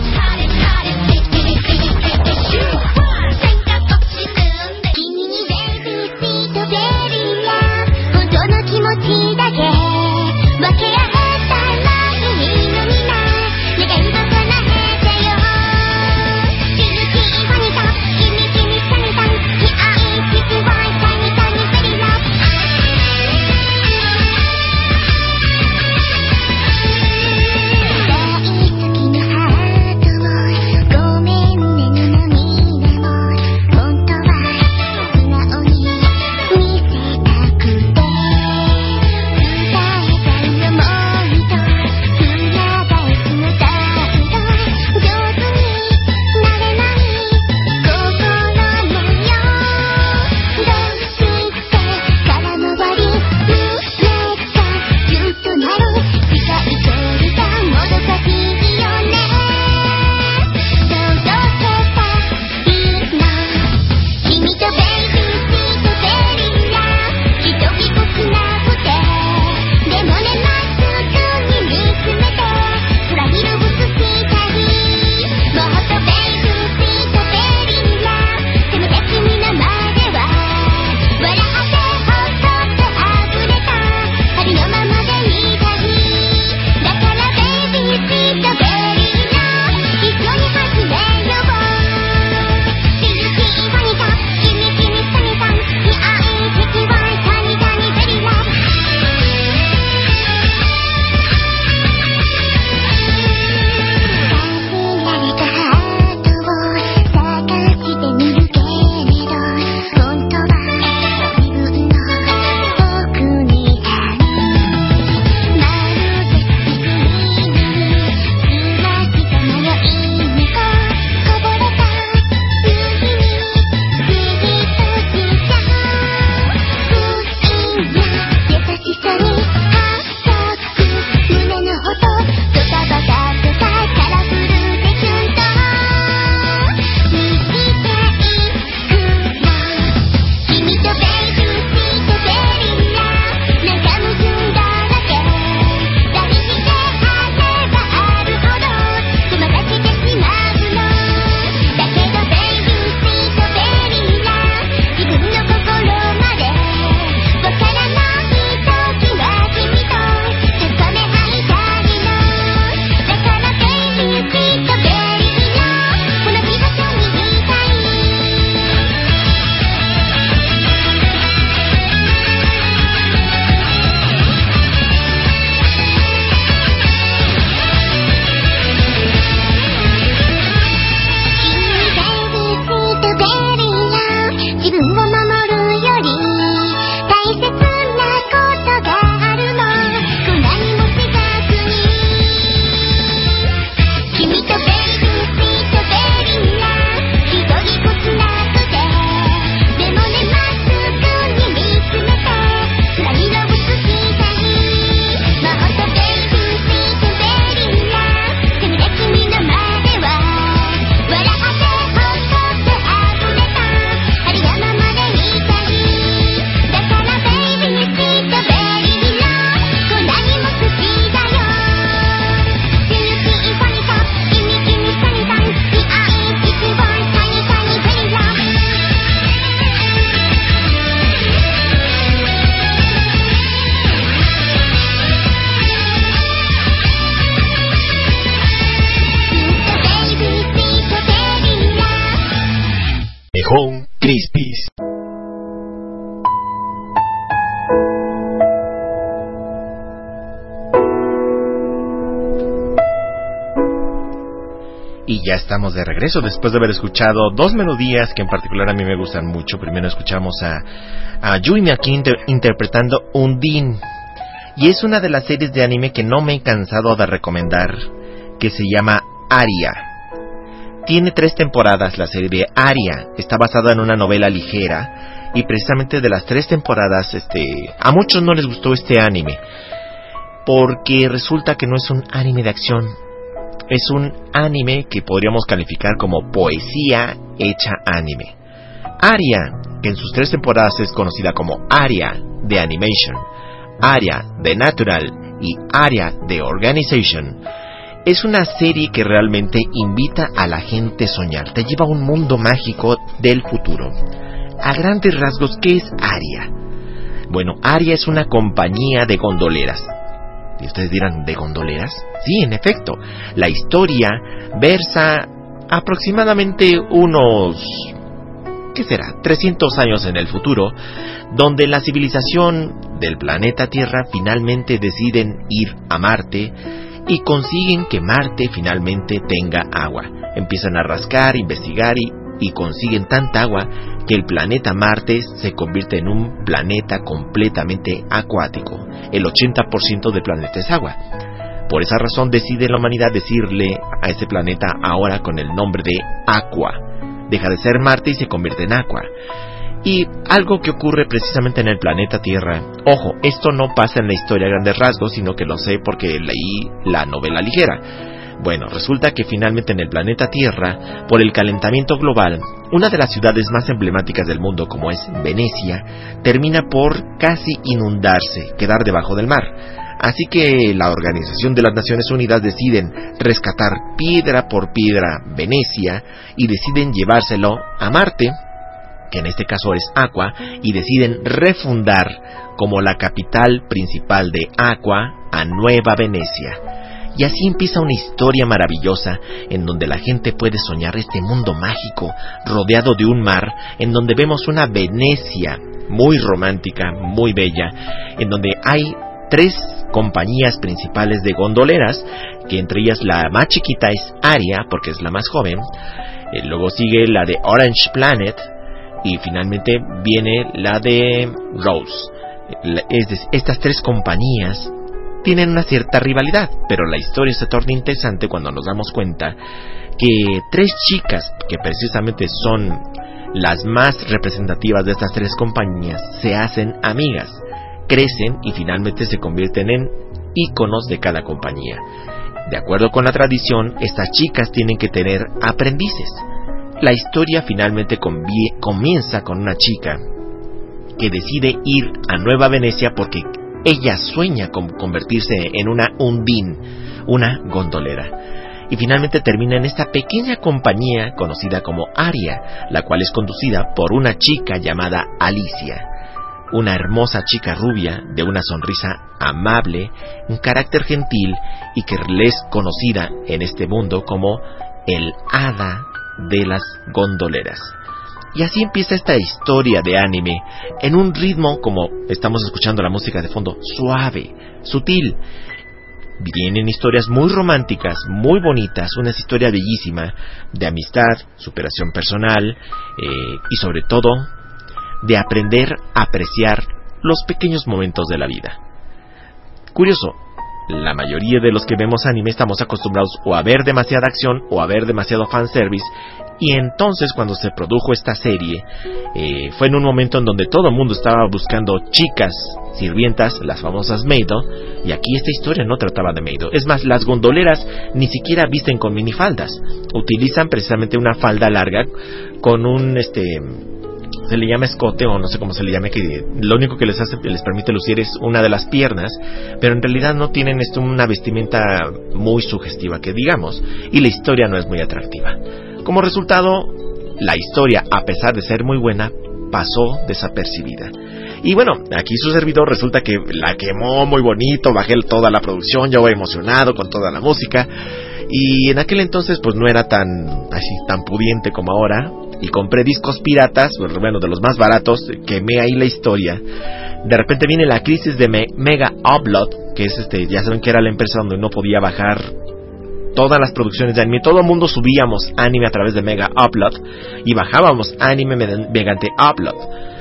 estamos de regreso después de haber escuchado dos melodías que en particular a mí me gustan mucho. Primero escuchamos a, a Yui Miyake inter, interpretando Undine. Y es una de las series de anime que no me he cansado de recomendar, que se llama Aria. Tiene tres temporadas la serie de Aria. Está basada en una novela ligera. Y precisamente de las tres temporadas, este, a muchos no les gustó este anime. Porque resulta que no es un anime de acción, es un anime que podríamos calificar como poesía hecha anime. Aria, que en sus tres temporadas es conocida como Aria de Animation, Aria de Natural y Aria de Organization, es una serie que realmente invita a la gente a soñar, te lleva a un mundo mágico del futuro. A grandes rasgos, ¿qué es Aria? Bueno, Aria es una compañía de gondoleras. Y ustedes dirán, ¿de gondoleras? Sí, en efecto. La historia versa aproximadamente unos... ¿Qué será? 300 años en el futuro, donde la civilización del planeta Tierra finalmente deciden ir a Marte y consiguen que Marte finalmente tenga agua. Empiezan a rascar, investigar y, y consiguen tanta agua que el planeta Marte se convierte en un planeta completamente acuático. El 80% del planeta es agua. Por esa razón decide la humanidad decirle a ese planeta ahora con el nombre de Aqua. Deja de ser Marte y se convierte en Aqua. Y algo que ocurre precisamente en el planeta Tierra, ojo, esto no pasa en la historia a grandes rasgos, sino que lo sé porque leí la novela ligera. Bueno, resulta que finalmente en el planeta Tierra, por el calentamiento global, una de las ciudades más emblemáticas del mundo, como es Venecia, termina por casi inundarse, quedar debajo del mar. Así que la Organización de las Naciones Unidas deciden rescatar piedra por piedra Venecia y deciden llevárselo a Marte, que en este caso es Aqua, y deciden refundar como la capital principal de Aqua a Nueva Venecia. Y así empieza una historia maravillosa en donde la gente puede soñar este mundo mágico rodeado de un mar, en donde vemos una Venecia muy romántica, muy bella, en donde hay tres compañías principales de gondoleras, que entre ellas la más chiquita es Aria, porque es la más joven, eh, luego sigue la de Orange Planet, y finalmente viene la de Rose. Es estas tres compañías tienen una cierta rivalidad, pero la historia se torna interesante cuando nos damos cuenta que tres chicas, que precisamente son las más representativas de estas tres compañías, se hacen amigas, crecen y finalmente se convierten en íconos de cada compañía. De acuerdo con la tradición, estas chicas tienen que tener aprendices. La historia finalmente comienza con una chica que decide ir a Nueva Venecia porque ella sueña con convertirse en una undín, una gondolera. Y finalmente termina en esta pequeña compañía conocida como Aria, la cual es conducida por una chica llamada Alicia. Una hermosa chica rubia, de una sonrisa amable, un carácter gentil y que le es conocida en este mundo como el hada de las gondoleras. Y así empieza esta historia de anime, en un ritmo como estamos escuchando la música de fondo, suave, sutil. Vienen historias muy románticas, muy bonitas, una historia bellísima de amistad, superación personal eh, y sobre todo de aprender a apreciar los pequeños momentos de la vida. Curioso, la mayoría de los que vemos anime estamos acostumbrados o a ver demasiada acción o a ver demasiado fanservice y entonces cuando se produjo esta serie, eh, fue en un momento en donde todo el mundo estaba buscando chicas sirvientas, las famosas Meido, y aquí esta historia no trataba de Meido. Es más, las gondoleras ni siquiera visten con minifaldas, utilizan precisamente una falda larga con un este se le llama escote o no sé cómo se le llame, que lo único que les hace, les permite lucir es una de las piernas, pero en realidad no tienen esto una vestimenta muy sugestiva que digamos, y la historia no es muy atractiva. Como resultado, la historia, a pesar de ser muy buena, pasó desapercibida. Y bueno, aquí su servidor resulta que la quemó muy bonito, bajé toda la producción, yo emocionado con toda la música. Y en aquel entonces pues no era tan así tan pudiente como ahora y compré discos piratas, bueno, de los más baratos, quemé ahí la historia. De repente viene la crisis de Mega Upload, que es este, ya saben que era la empresa donde no podía bajar todas las producciones de anime, todo el mundo subíamos anime a través de Mega Upload y bajábamos anime mediante Upload.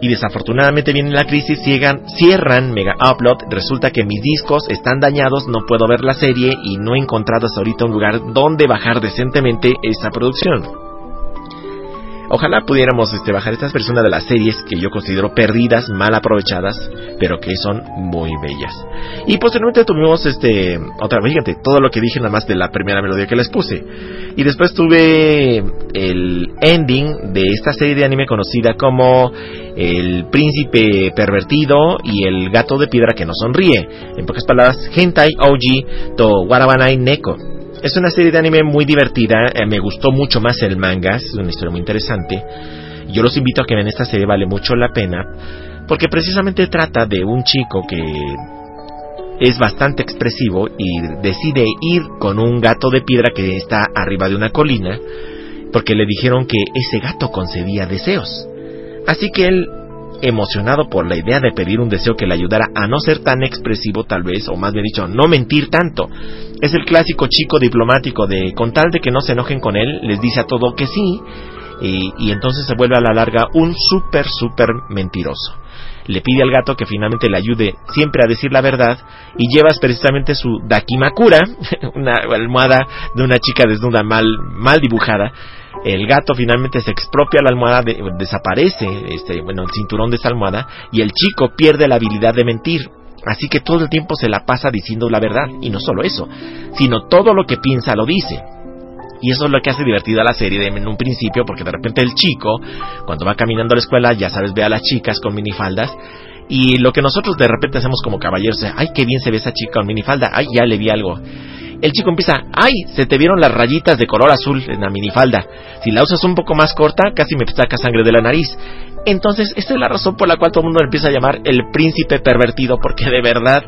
Y desafortunadamente viene la crisis, cierran, cierran Mega Upload, resulta que mis discos están dañados, no puedo ver la serie y no he encontrado hasta ahorita un lugar donde bajar decentemente esa producción. Ojalá pudiéramos este, bajar estas personas de las series que yo considero perdidas, mal aprovechadas, pero que son muy bellas. Y posteriormente tuvimos este otra fíjate, todo lo que dije nada más de la primera melodía que les puse. Y después tuve el ending de esta serie de anime conocida como El príncipe pervertido y el gato de piedra que no sonríe. En pocas palabras, Hentai Oji to Warabanai Neko. Es una serie de anime muy divertida, eh, me gustó mucho más el manga, es una historia muy interesante. Yo los invito a que vean esta serie, vale mucho la pena, porque precisamente trata de un chico que es bastante expresivo y decide ir con un gato de piedra que está arriba de una colina, porque le dijeron que ese gato concedía deseos. Así que él, emocionado por la idea de pedir un deseo que le ayudara a no ser tan expresivo tal vez, o más bien dicho, no mentir tanto, es el clásico chico diplomático de, con tal de que no se enojen con él, les dice a todo que sí, y, entonces se vuelve a la larga un súper, súper mentiroso. Le pide al gato que finalmente le ayude siempre a decir la verdad y llevas precisamente su dakimakura, una almohada de una chica desnuda mal, mal dibujada. El gato finalmente se expropia la almohada, de- desaparece, este, bueno, el cinturón de esa almohada y el chico pierde la habilidad de mentir. Así que todo el tiempo se la pasa diciendo la verdad. Y no solo eso, sino todo lo que piensa lo dice. Y eso es lo que hace divertida la serie de- en un principio, porque de repente el chico, cuando va caminando a la escuela, ya sabes, ve a las chicas con minifaldas. Y lo que nosotros de repente hacemos como caballeros, ay, qué bien se ve esa chica con minifalda, ay, ya le vi algo. El chico empieza, ay, se te vieron las rayitas de color azul en la minifalda. Si la usas un poco más corta, casi me saca sangre de la nariz. Entonces, esta es la razón por la cual todo el mundo empieza a llamar el príncipe pervertido, porque de verdad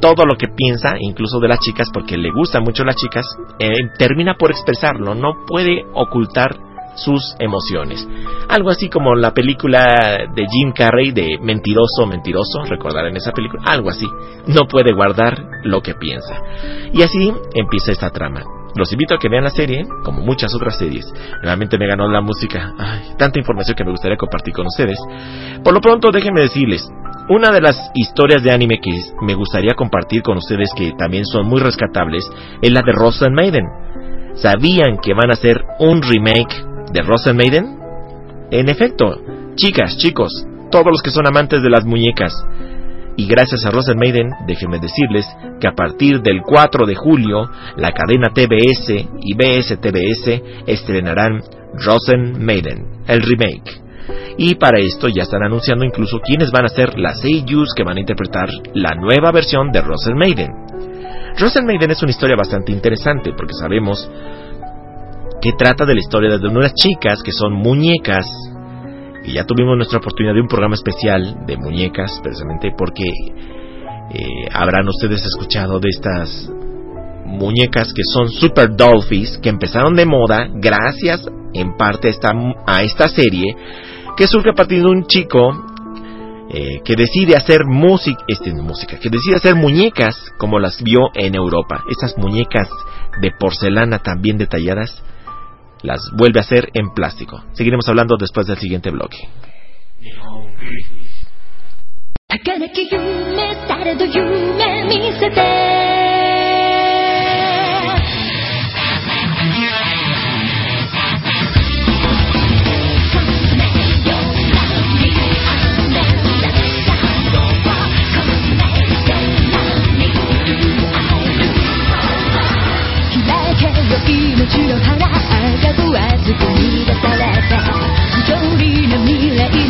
todo lo que piensa, incluso de las chicas, porque le gustan mucho las chicas, eh, termina por expresarlo, no puede ocultar sus emociones. Algo así como la película de Jim Carrey de Mentiroso, Mentiroso, recordar en esa película, algo así. No puede guardar lo que piensa. Y así empieza esta trama. Los invito a que vean la serie, como muchas otras series. Realmente me ganó la música. Tanta información que me gustaría compartir con ustedes. Por lo pronto, déjenme decirles, una de las historias de anime que me gustaría compartir con ustedes que también son muy rescatables es la de Rosen Maiden. ¿Sabían que van a hacer un remake de Rosen Maiden? En efecto, chicas, chicos, todos los que son amantes de las muñecas, y gracias a Rosen Maiden, déjenme decirles que a partir del 4 de julio, la cadena TBS y BSTBS estrenarán Rosen Maiden, el remake. Y para esto ya están anunciando incluso quiénes van a ser las seiyus que van a interpretar la nueva versión de Rosen Maiden. Rosen Maiden es una historia bastante interesante porque sabemos que trata de la historia de unas chicas que son muñecas y ya tuvimos nuestra oportunidad de un programa especial de muñecas, precisamente porque eh, habrán ustedes escuchado de estas muñecas que son super dolphins, que empezaron de moda gracias en parte a esta, a esta serie, que surge a partir de un chico eh, que decide hacer música, este, música, que decide hacer muñecas como las vio en Europa. Esas muñecas de porcelana también detalladas, las vuelve a hacer en plástico. Seguiremos hablando después del siguiente bloque.
命の腹あがぶわずく乱された一人の未来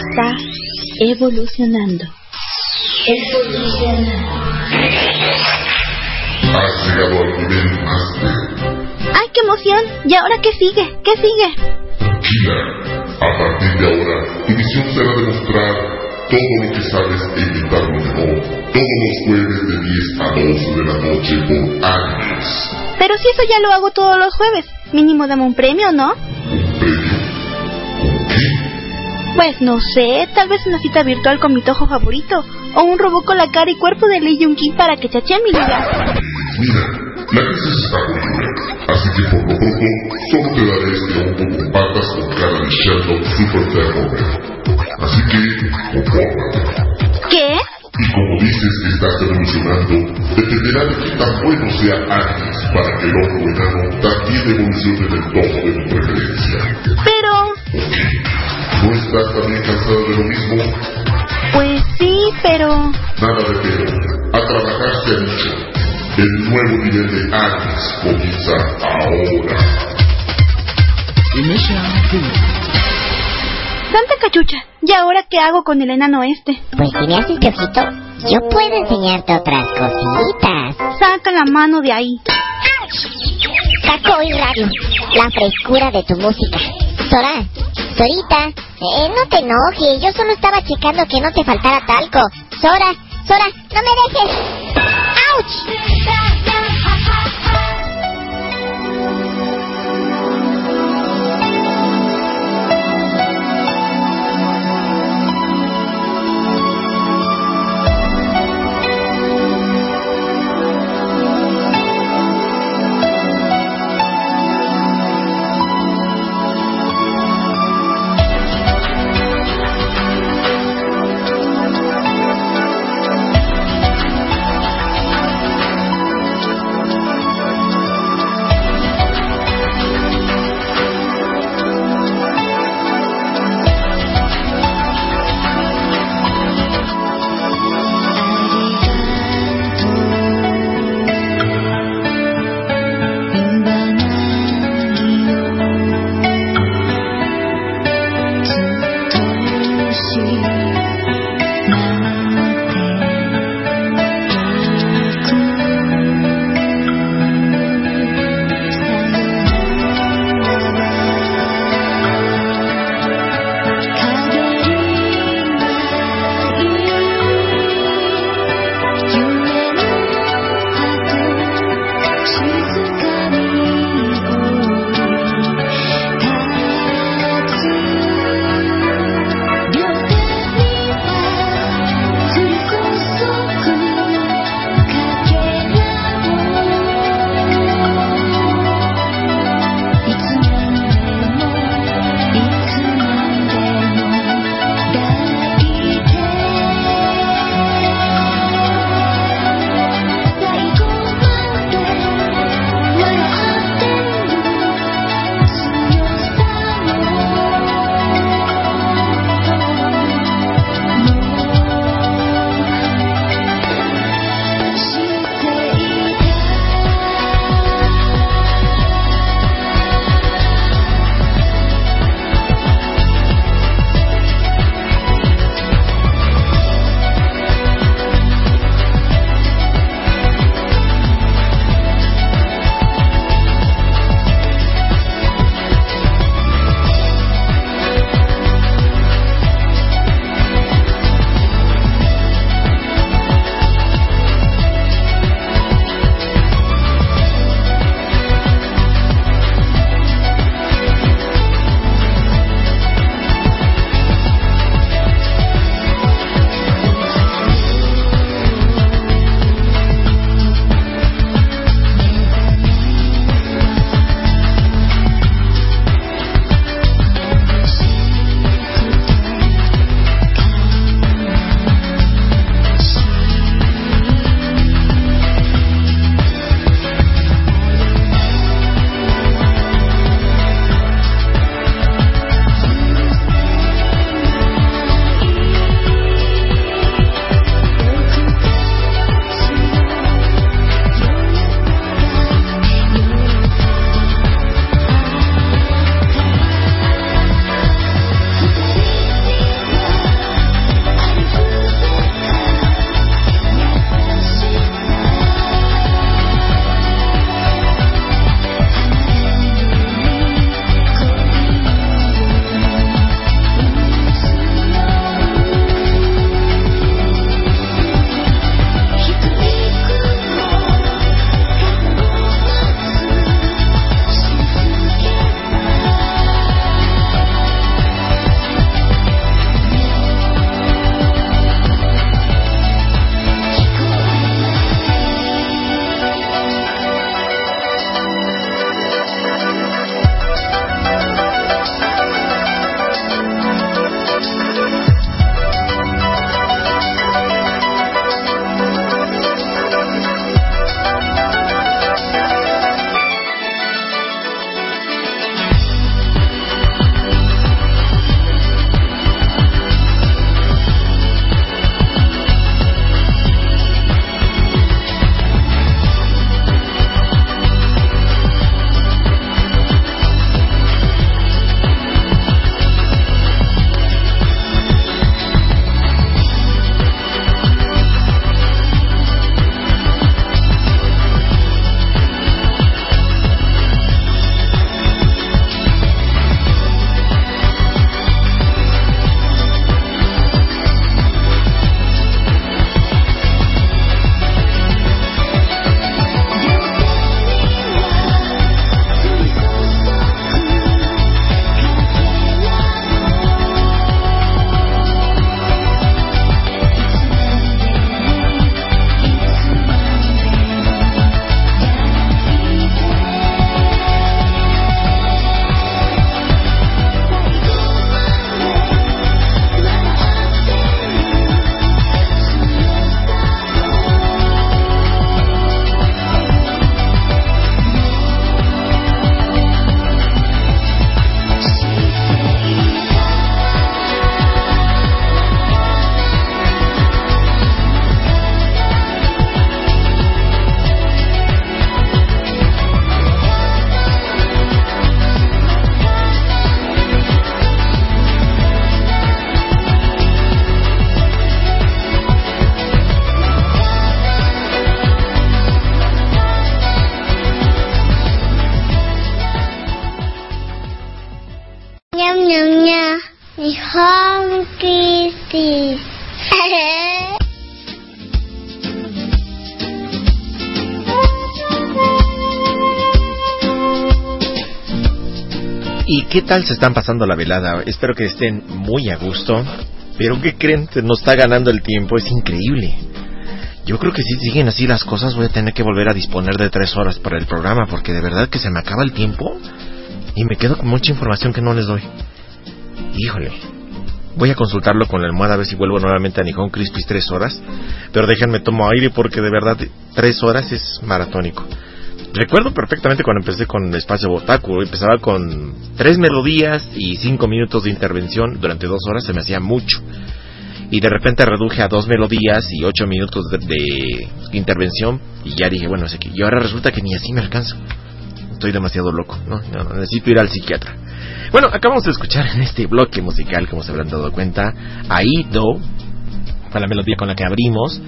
Está evolucionando.
Has llegado al nivel Master.
¡Ay, qué emoción! ¿Y ahora qué sigue? ¿Qué sigue?
Tranquila. A partir de ahora, tu misión será demostrar todo lo que sabes e imitarlo mejor. Todos los jueves de 10 a 12 de la noche por años.
Pero si eso ya lo hago todos los jueves. Mínimo dame un premio, ¿no?
¿Un premio?
Pues no sé, tal vez una cita virtual con mi tojo favorito. O un robot con la cara y cuerpo de Lee Jung Kim para que chache mi lugar.
Mira, la crisis está conmigo. Así que por lo pronto, solo te daré este hongo con patas con cara de Sherlock Super Thermometer. Así que, compórtate.
¿Qué?
Y como dices que estás evolucionando, dependerá de qué tan bueno sea Agnes para que el hongo enano también evolucione del tono de tu preferencia.
Pero...
¿O ¿No estás también cansado de lo mismo?
Pues sí, pero...
Nada de pero. A trabajar se ha dicho. El nuevo nivel de Agnes comienza ahora.
Santa cachucha, ¿y ahora qué hago con el enano este?
Pues si me haces piojito, yo puedo enseñarte otras cositas.
Saca la mano de ahí.
Caco y radio, la frescura de tu música. Sora, Sorita, eh, no te enojes, yo solo estaba checando que no te faltara talco. Sora, Sora, no me dejes. ¡Auch!
Qué tal se están pasando la velada? Espero que estén muy a gusto. Pero ¿qué creen? Se Nos está ganando el tiempo, es increíble. Yo creo que si siguen así las cosas voy a tener que volver a disponer de tres horas para el programa porque de verdad que se me acaba el tiempo y me quedo con mucha información que no les doy. Híjole. Voy a consultarlo con la almohada a ver si vuelvo nuevamente a Nihon Crispis tres horas. Pero déjenme tomo aire porque de verdad tres horas es maratónico. Recuerdo perfectamente cuando empecé con espacio Botaku. Empezaba con tres melodías y cinco minutos de intervención. Durante dos horas se me hacía mucho. Y de repente reduje a dos melodías y ocho minutos de, de intervención. Y ya dije, bueno, es aquí. Y ahora resulta que ni así me alcanzo. Estoy demasiado loco, ¿no? Necesito ir al psiquiatra. Bueno, acabamos de escuchar en este bloque musical, como se habrán dado cuenta, Aido, fue la melodía con la que abrimos,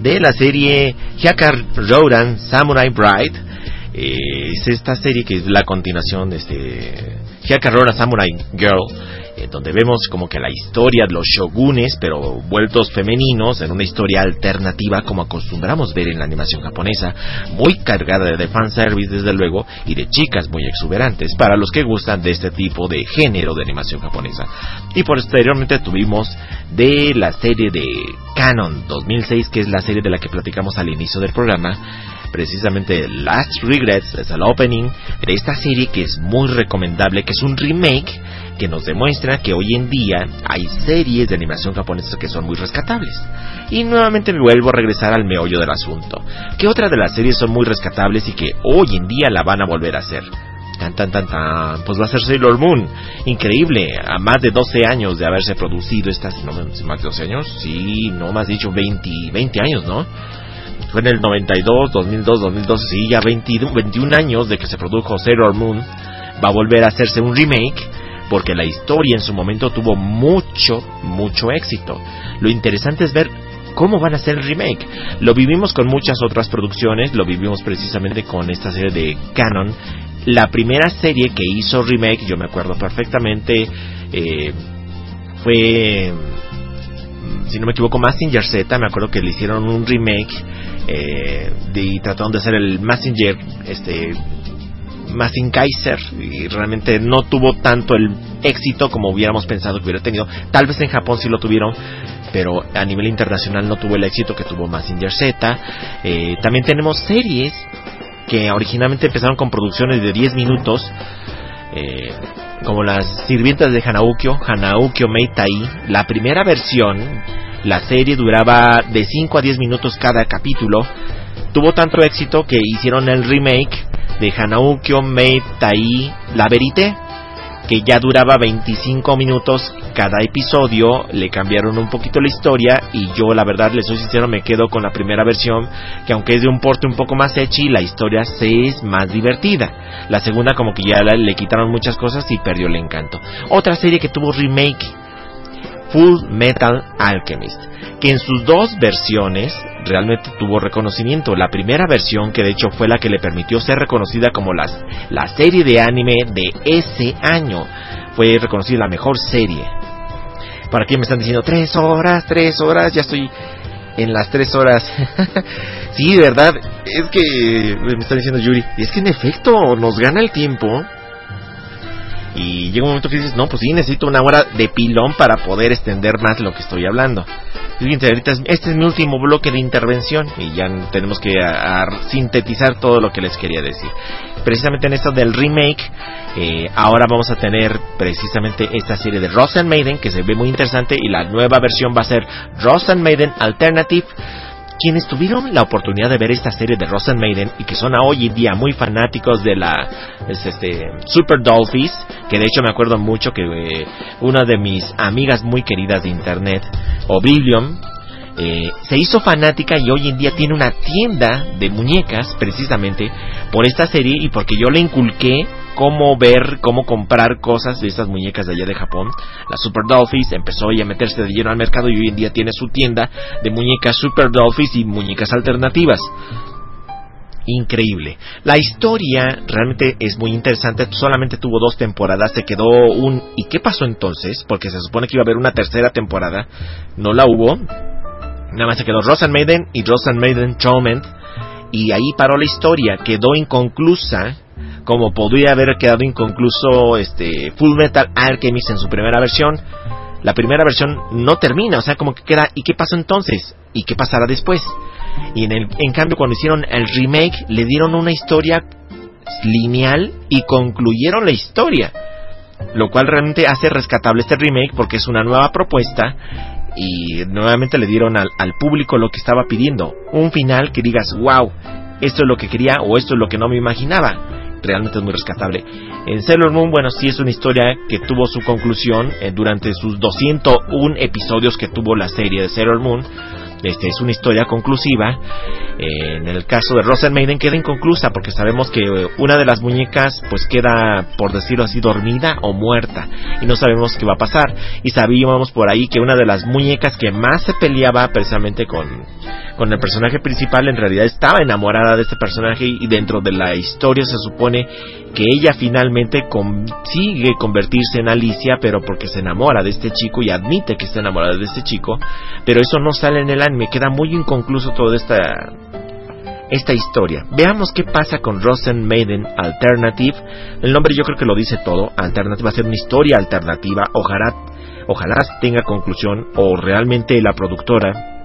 de la serie Hyakar Rouran Samurai Bride. Es esta serie que es la continuación de este Hyakar Rouran Samurai Girl, eh, donde vemos como que la historia de los shogunes, pero vueltos femeninos, en una historia alternativa como acostumbramos ver en la animación japonesa, muy cargada de fanservice desde luego, y de chicas muy exuberantes, para los que gustan de este tipo de género de animación japonesa. Y posteriormente tuvimos de la serie de Canon 2006, que es la serie de la que platicamos al inicio del programa, precisamente Last Regrets es el opening de esta serie que es muy recomendable, que es un remake que nos demuestra que hoy en día hay series de animación japonesa que son muy rescatables. Y nuevamente me vuelvo a regresar al meollo del asunto. ¿Qué otra de las series son muy rescatables y que hoy en día la van a volver a hacer? Tan, tan, tan, tan. Pues va a ser Sailor Moon. Increíble. A más de 12 años de haberse producido estas... ¿No más de 12 años? Sí, no más dicho 20, 20 años, ¿no? Fue en el 92, 2002, 2012, sí, ya 20 21 años de que se produjo Sailor Moon. Va a volver a hacerse un remake porque la historia en su momento tuvo mucho, mucho éxito. Lo interesante es ver cómo van a hacer el remake. Lo vivimos con muchas otras producciones, lo vivimos precisamente con esta serie de Canon. La primera serie que hizo remake, yo me acuerdo perfectamente, eh, fue, si no me equivoco, Massinger Z. Me acuerdo que le hicieron un remake eh, y trataron de hacer el Massinger, este, Massin Kaiser y realmente no tuvo tanto el éxito como hubiéramos pensado que hubiera tenido. Tal vez en Japón sí lo tuvieron, pero a nivel internacional no tuvo el éxito que tuvo Massinger Z. Eh, también tenemos series que originalmente empezaron con producciones de 10 minutos. Eh, como las sirvientas de Hanaukyo, Hanaukyo Meitai, la primera versión, la serie duraba de 5 a 10 minutos cada capítulo. Tuvo tanto éxito que hicieron el remake de Hanaukyo Meitai La Verité, que ya duraba 25 minutos cada episodio, le cambiaron un poquito la historia y yo la verdad les soy sincero me quedo con la primera versión que aunque es de un porte un poco más hechi la historia se es más divertida. La segunda como que ya le quitaron muchas cosas y perdió el encanto. Otra serie que tuvo remake Full Metal Alchemist, que en sus dos versiones realmente tuvo reconocimiento. La primera versión, que de hecho fue la que le permitió ser reconocida como las, la serie de anime de ese año, fue reconocida la mejor serie. Para aquí me están diciendo tres horas, tres horas, ya estoy en las tres horas. sí, de verdad, es que me está diciendo Yuri, es que en efecto nos gana el tiempo. Y llega un momento que dices, no, pues sí, necesito una hora de pilón para poder extender más lo que estoy hablando. Fíjense, ahorita es- este es mi último bloque de intervención y ya tenemos que sintetizar todo lo que les quería decir. Precisamente en esto del remake, eh, ahora vamos a tener precisamente esta serie de Rosen Maiden que se ve muy interesante y la nueva versión va a ser Rosen Maiden Alternative. Quienes tuvieron la oportunidad de ver esta serie de Rosen Maiden y que son hoy en día muy fanáticos de la es este Super Dolphins, que de hecho me acuerdo mucho que eh, una de mis amigas muy queridas de internet, Oblivion, eh, se hizo fanática y hoy en día tiene una tienda de muñecas precisamente por esta serie y porque yo le inculqué cómo ver, cómo comprar cosas de estas muñecas de allá de Japón. La Super Dolphins empezó ya a meterse de lleno al mercado y hoy en día tiene su tienda de muñecas Super Dolphins y muñecas alternativas. increíble. La historia realmente es muy interesante, solamente tuvo dos temporadas, se quedó un... ¿Y qué pasó entonces? Porque se supone que iba a haber una tercera temporada, no la hubo. Nada más se quedó Rosan Maiden y Rosan Maiden Torment. Y ahí paró la historia, quedó inconclusa, como podría haber quedado inconcluso este Full Metal Alchemist en su primera versión. La primera versión no termina, o sea, como que queda, ¿y qué pasó entonces? ¿Y qué pasará después? Y en, el, en cambio cuando hicieron el remake le dieron una historia lineal y concluyeron la historia. Lo cual realmente hace rescatable este remake porque es una nueva propuesta y nuevamente le dieron al, al público lo que estaba pidiendo. Un final que digas, wow, esto es lo que quería o esto es lo que no me imaginaba. Realmente es muy rescatable. En Sailor Moon, bueno, sí es una historia que tuvo su conclusión eh, durante sus 201 episodios que tuvo la serie de Sailor Moon. Este es una historia conclusiva. Eh, en el caso de Rosen Maiden queda inconclusa porque sabemos que eh, una de las muñecas pues queda, por decirlo así, dormida o muerta y no sabemos qué va a pasar. Y sabíamos por ahí que una de las muñecas que más se peleaba precisamente con, con el personaje principal en realidad estaba enamorada de este personaje y dentro de la historia se supone que ella finalmente consigue convertirse en Alicia, pero porque se enamora de este chico y admite que está enamorada de este chico, pero eso no sale en el anime, queda muy inconcluso toda esta esta historia. Veamos qué pasa con Rosen Maiden Alternative. El nombre yo creo que lo dice todo. Alternative va a ser una historia alternativa. Ojalá, ojalá tenga conclusión o realmente la productora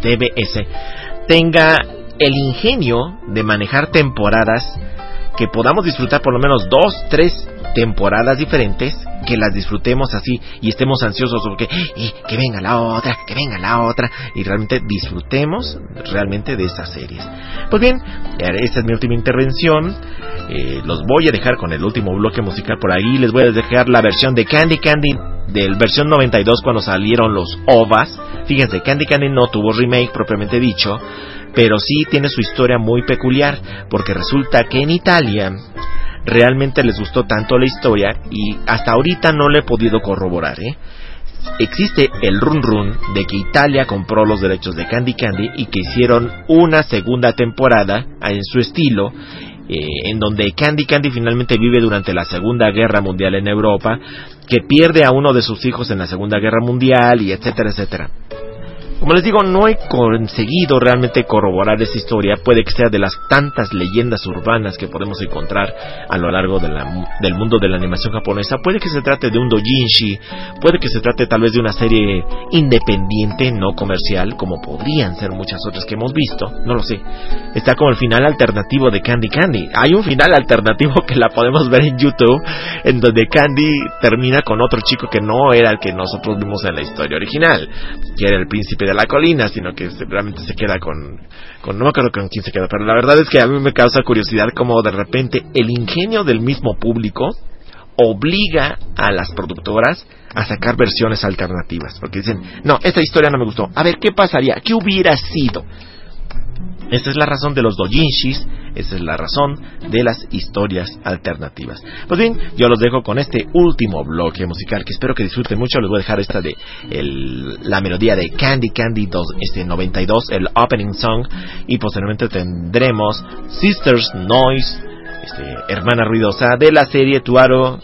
TBS tenga el ingenio de manejar temporadas que podamos disfrutar por lo menos dos, tres temporadas diferentes, que las disfrutemos así y estemos ansiosos porque y, que venga la otra, que venga la otra y realmente disfrutemos realmente de esas series. Pues bien, esta es mi última intervención. Eh, los voy a dejar con el último bloque musical por ahí. Les voy a dejar la versión de Candy Candy del versión 92 cuando salieron los OVAs. Fíjense, Candy Candy no tuvo remake propiamente dicho, pero sí tiene su historia muy peculiar, porque resulta que en Italia realmente les gustó tanto la historia y hasta ahorita no le he podido corroborar, ¿eh? Existe el run run de que Italia compró los derechos de Candy Candy y que hicieron una segunda temporada en su estilo eh, en donde Candy Candy finalmente vive durante la Segunda Guerra Mundial en Europa, que pierde a uno de sus hijos en la Segunda Guerra Mundial y etcétera, etcétera. Como les digo, no he conseguido realmente corroborar esa historia. Puede que sea de las tantas leyendas urbanas que podemos encontrar a lo largo de la, del mundo de la animación japonesa. Puede que se trate de un dojinshi, puede que se trate tal vez de una serie independiente, no comercial, como podrían ser muchas otras que hemos visto. No lo sé. Está como el final alternativo de Candy Candy. Hay un final alternativo que la podemos ver en YouTube, en donde Candy termina con otro chico que no era el que nosotros vimos en la historia original, que era el príncipe de la colina, sino que realmente se queda con, con, no me acuerdo con quién se queda, pero la verdad es que a mí me causa curiosidad como de repente el ingenio del mismo público obliga a las productoras a sacar versiones alternativas, porque dicen, no, esta historia no me gustó, a ver, ¿qué pasaría? ¿Qué hubiera sido? Esa es la razón de los dojinshis, esa es la razón de las historias alternativas. Pues bien, yo los dejo con este último bloque musical que espero que disfruten mucho. Les voy a dejar esta de la melodía de Candy Candy 2, este 92, el opening song, y posteriormente tendremos Sisters Noise, este, hermana ruidosa de la serie Tuaro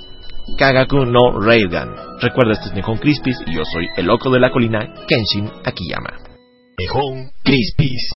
Kagaku no Railgun. Recuerda, este es Nihon Crispis y yo soy el loco de la colina, Kenshin Akiyama.
Nihon Crispis.「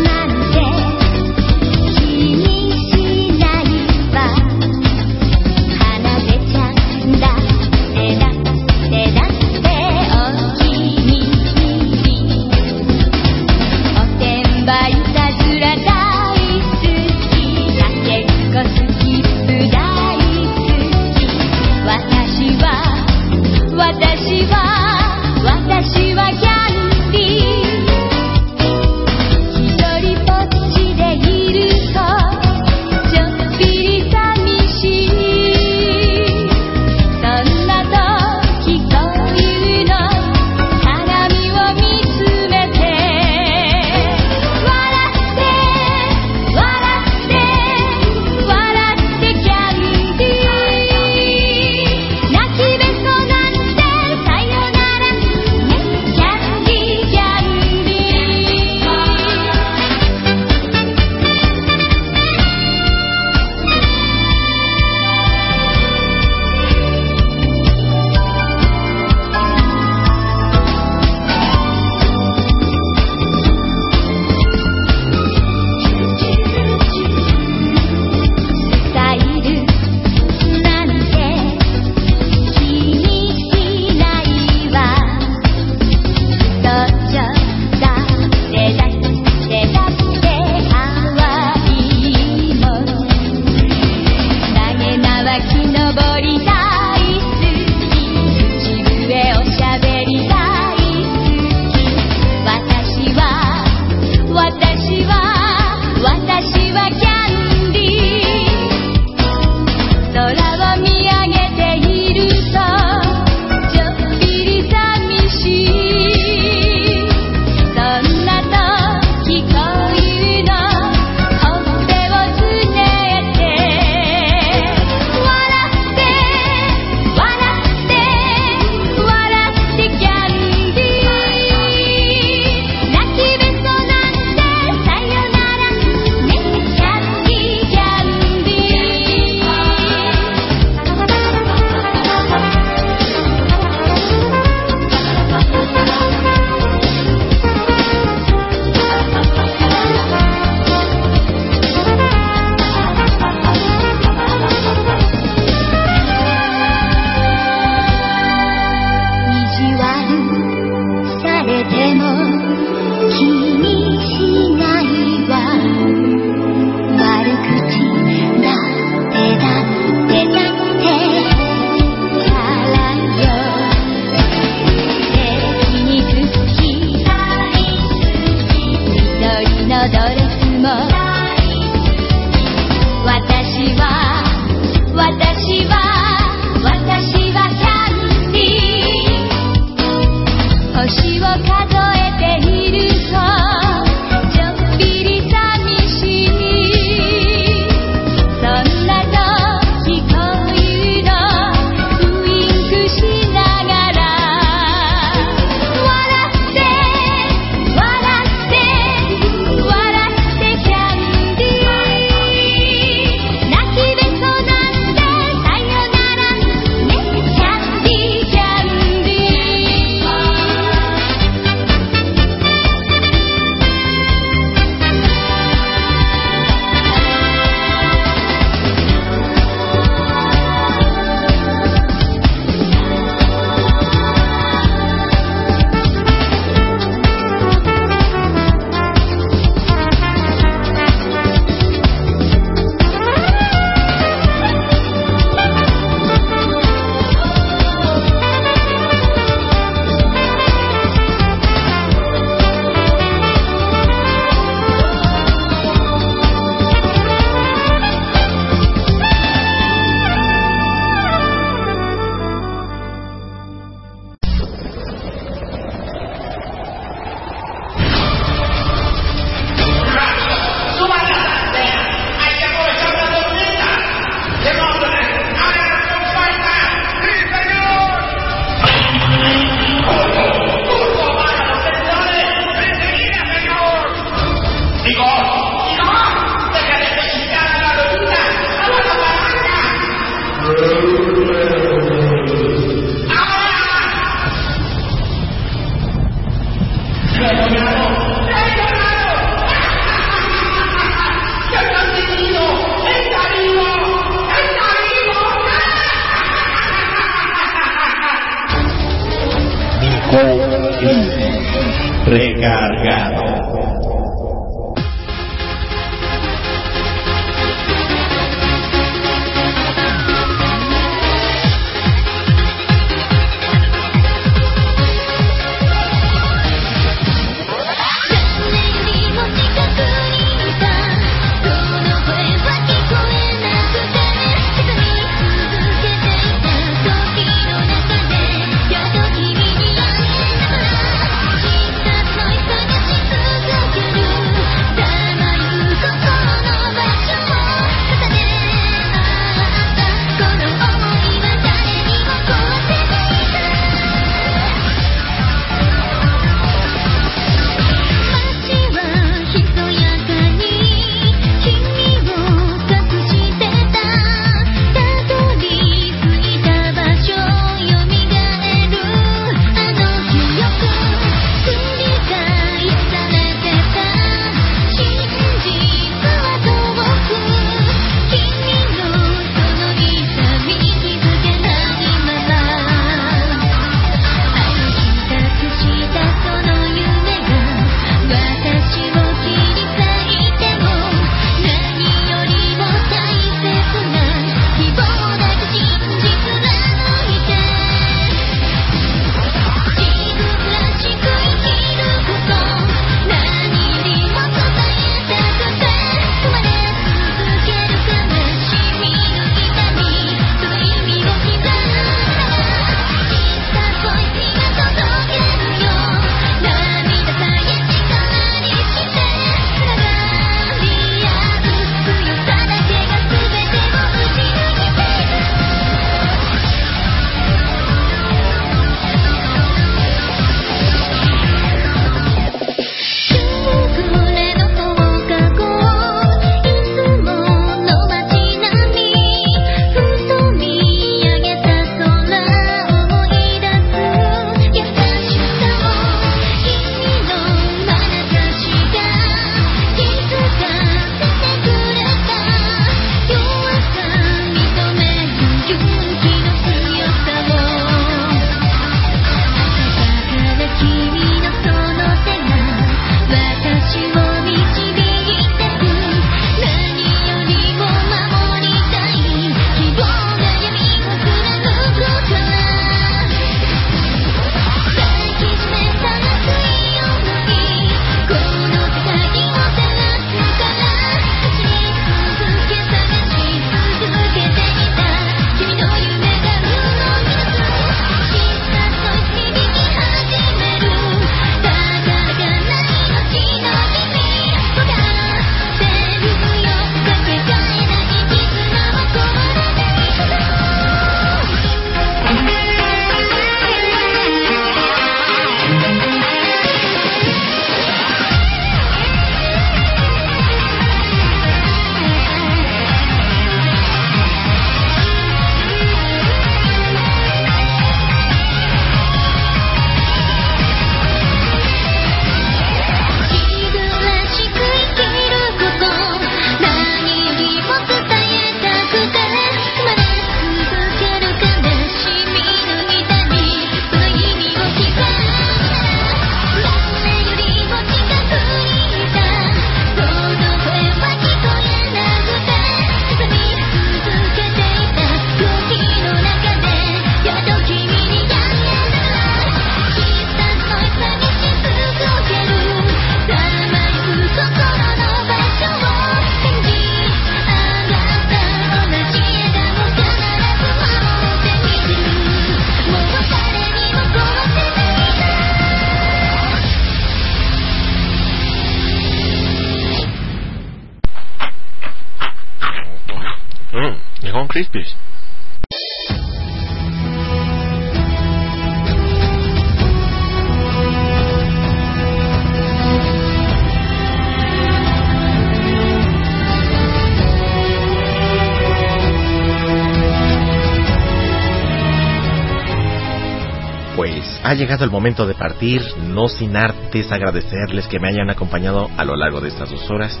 llegado el momento de partir, no sin antes agradecerles que me hayan acompañado a lo largo de estas dos horas.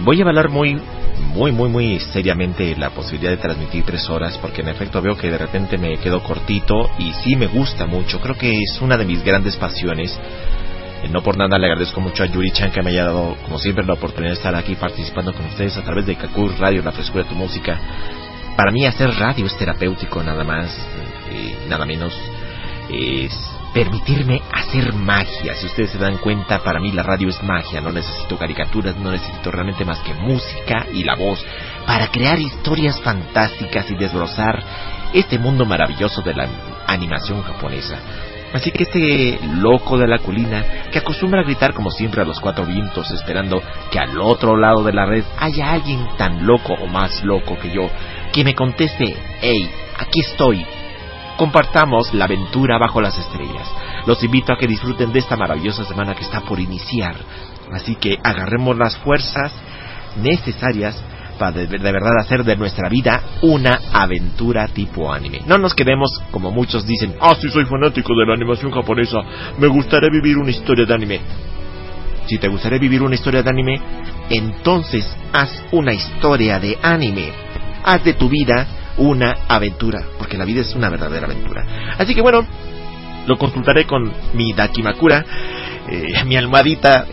voy a evaluar muy, muy, muy, muy seriamente la posibilidad de transmitir tres horas, porque en efecto veo que de repente me quedo cortito y sí me gusta mucho. Creo que es una de mis grandes pasiones. Eh, No por nada le agradezco mucho a Yuri Chan que me haya dado, como siempre, la oportunidad de estar aquí participando con ustedes a través de Kakur Radio, la frescura de tu música. Para mí hacer radio es terapéutico, nada más, eh, nada menos. Es permitirme hacer magia. Si ustedes se dan cuenta, para mí la radio es magia. No necesito caricaturas, no necesito realmente más que música y la voz para crear historias fantásticas y desbrozar este mundo maravilloso de la animación japonesa. Así que este loco de la colina, que acostumbra a gritar como siempre a los cuatro vientos, esperando que al otro lado de la red haya alguien tan loco o más loco que yo, que me conteste, hey, aquí estoy, compartamos la aventura bajo las estrellas. Los invito a que disfruten de esta maravillosa semana que está por iniciar. Así que agarremos las fuerzas necesarias para de, verdad hacer de nuestra vida una aventura tipo anime. No nos quedemos como muchos dicen, ah, sí soy fanático de la animación japonesa, me gustaría vivir una historia de anime. Si te gustaría vivir una historia de anime, entonces haz una historia de anime. Haz de tu vida una aventura, porque la vida es una verdadera aventura. Así que bueno, lo consultaré con mi Dakimakura, eh, mi almohadita.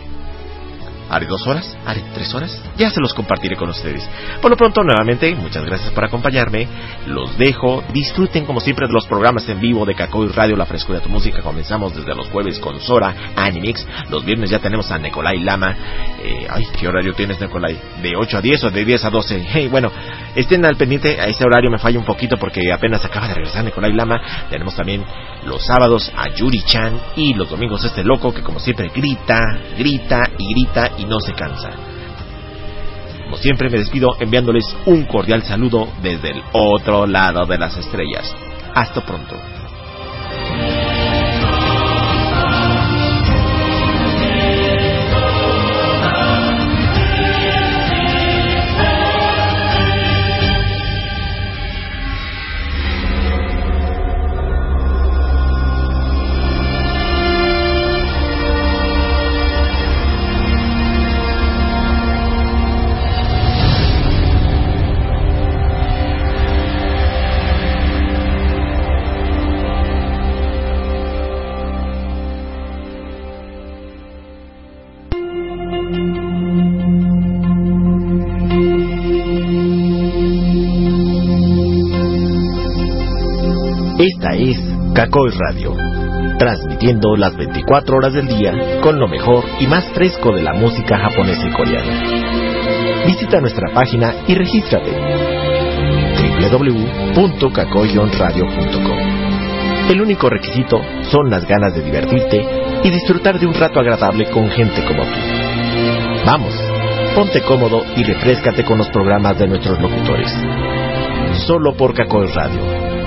¿Haré dos horas? ¿Haré tres horas? Ya se los compartiré con ustedes. Por lo pronto, nuevamente, muchas gracias por acompañarme. Los dejo. Disfruten, como siempre, de los programas en vivo de Kakoi Radio, La Frescura de tu Música. Comenzamos desde los jueves con Sora, Animix. Los viernes ya tenemos a Nicolai Lama. Eh, ay, ¿qué horario tienes, Nicolai? ¿De 8 a 10 o de 10 a 12? Hey, bueno, estén al pendiente. A ese horario me falla un poquito porque apenas acaba de regresar Nicolai Lama. Tenemos también los sábados a Yuri Chan y los domingos este loco que, como siempre, grita, grita y grita y no se cansa. Como siempre me despido enviándoles un cordial saludo desde el otro lado de las estrellas. Hasta pronto. Kakoi Radio, transmitiendo las 24 horas del día con lo mejor y más fresco de la música japonesa y coreana. Visita nuestra página y regístrate www.kakoyonradio.com. El único requisito son las ganas de divertirte y disfrutar de un rato agradable con gente como tú. Vamos, ponte cómodo y refrescate con los programas de nuestros locutores. Solo por Kakoi Radio,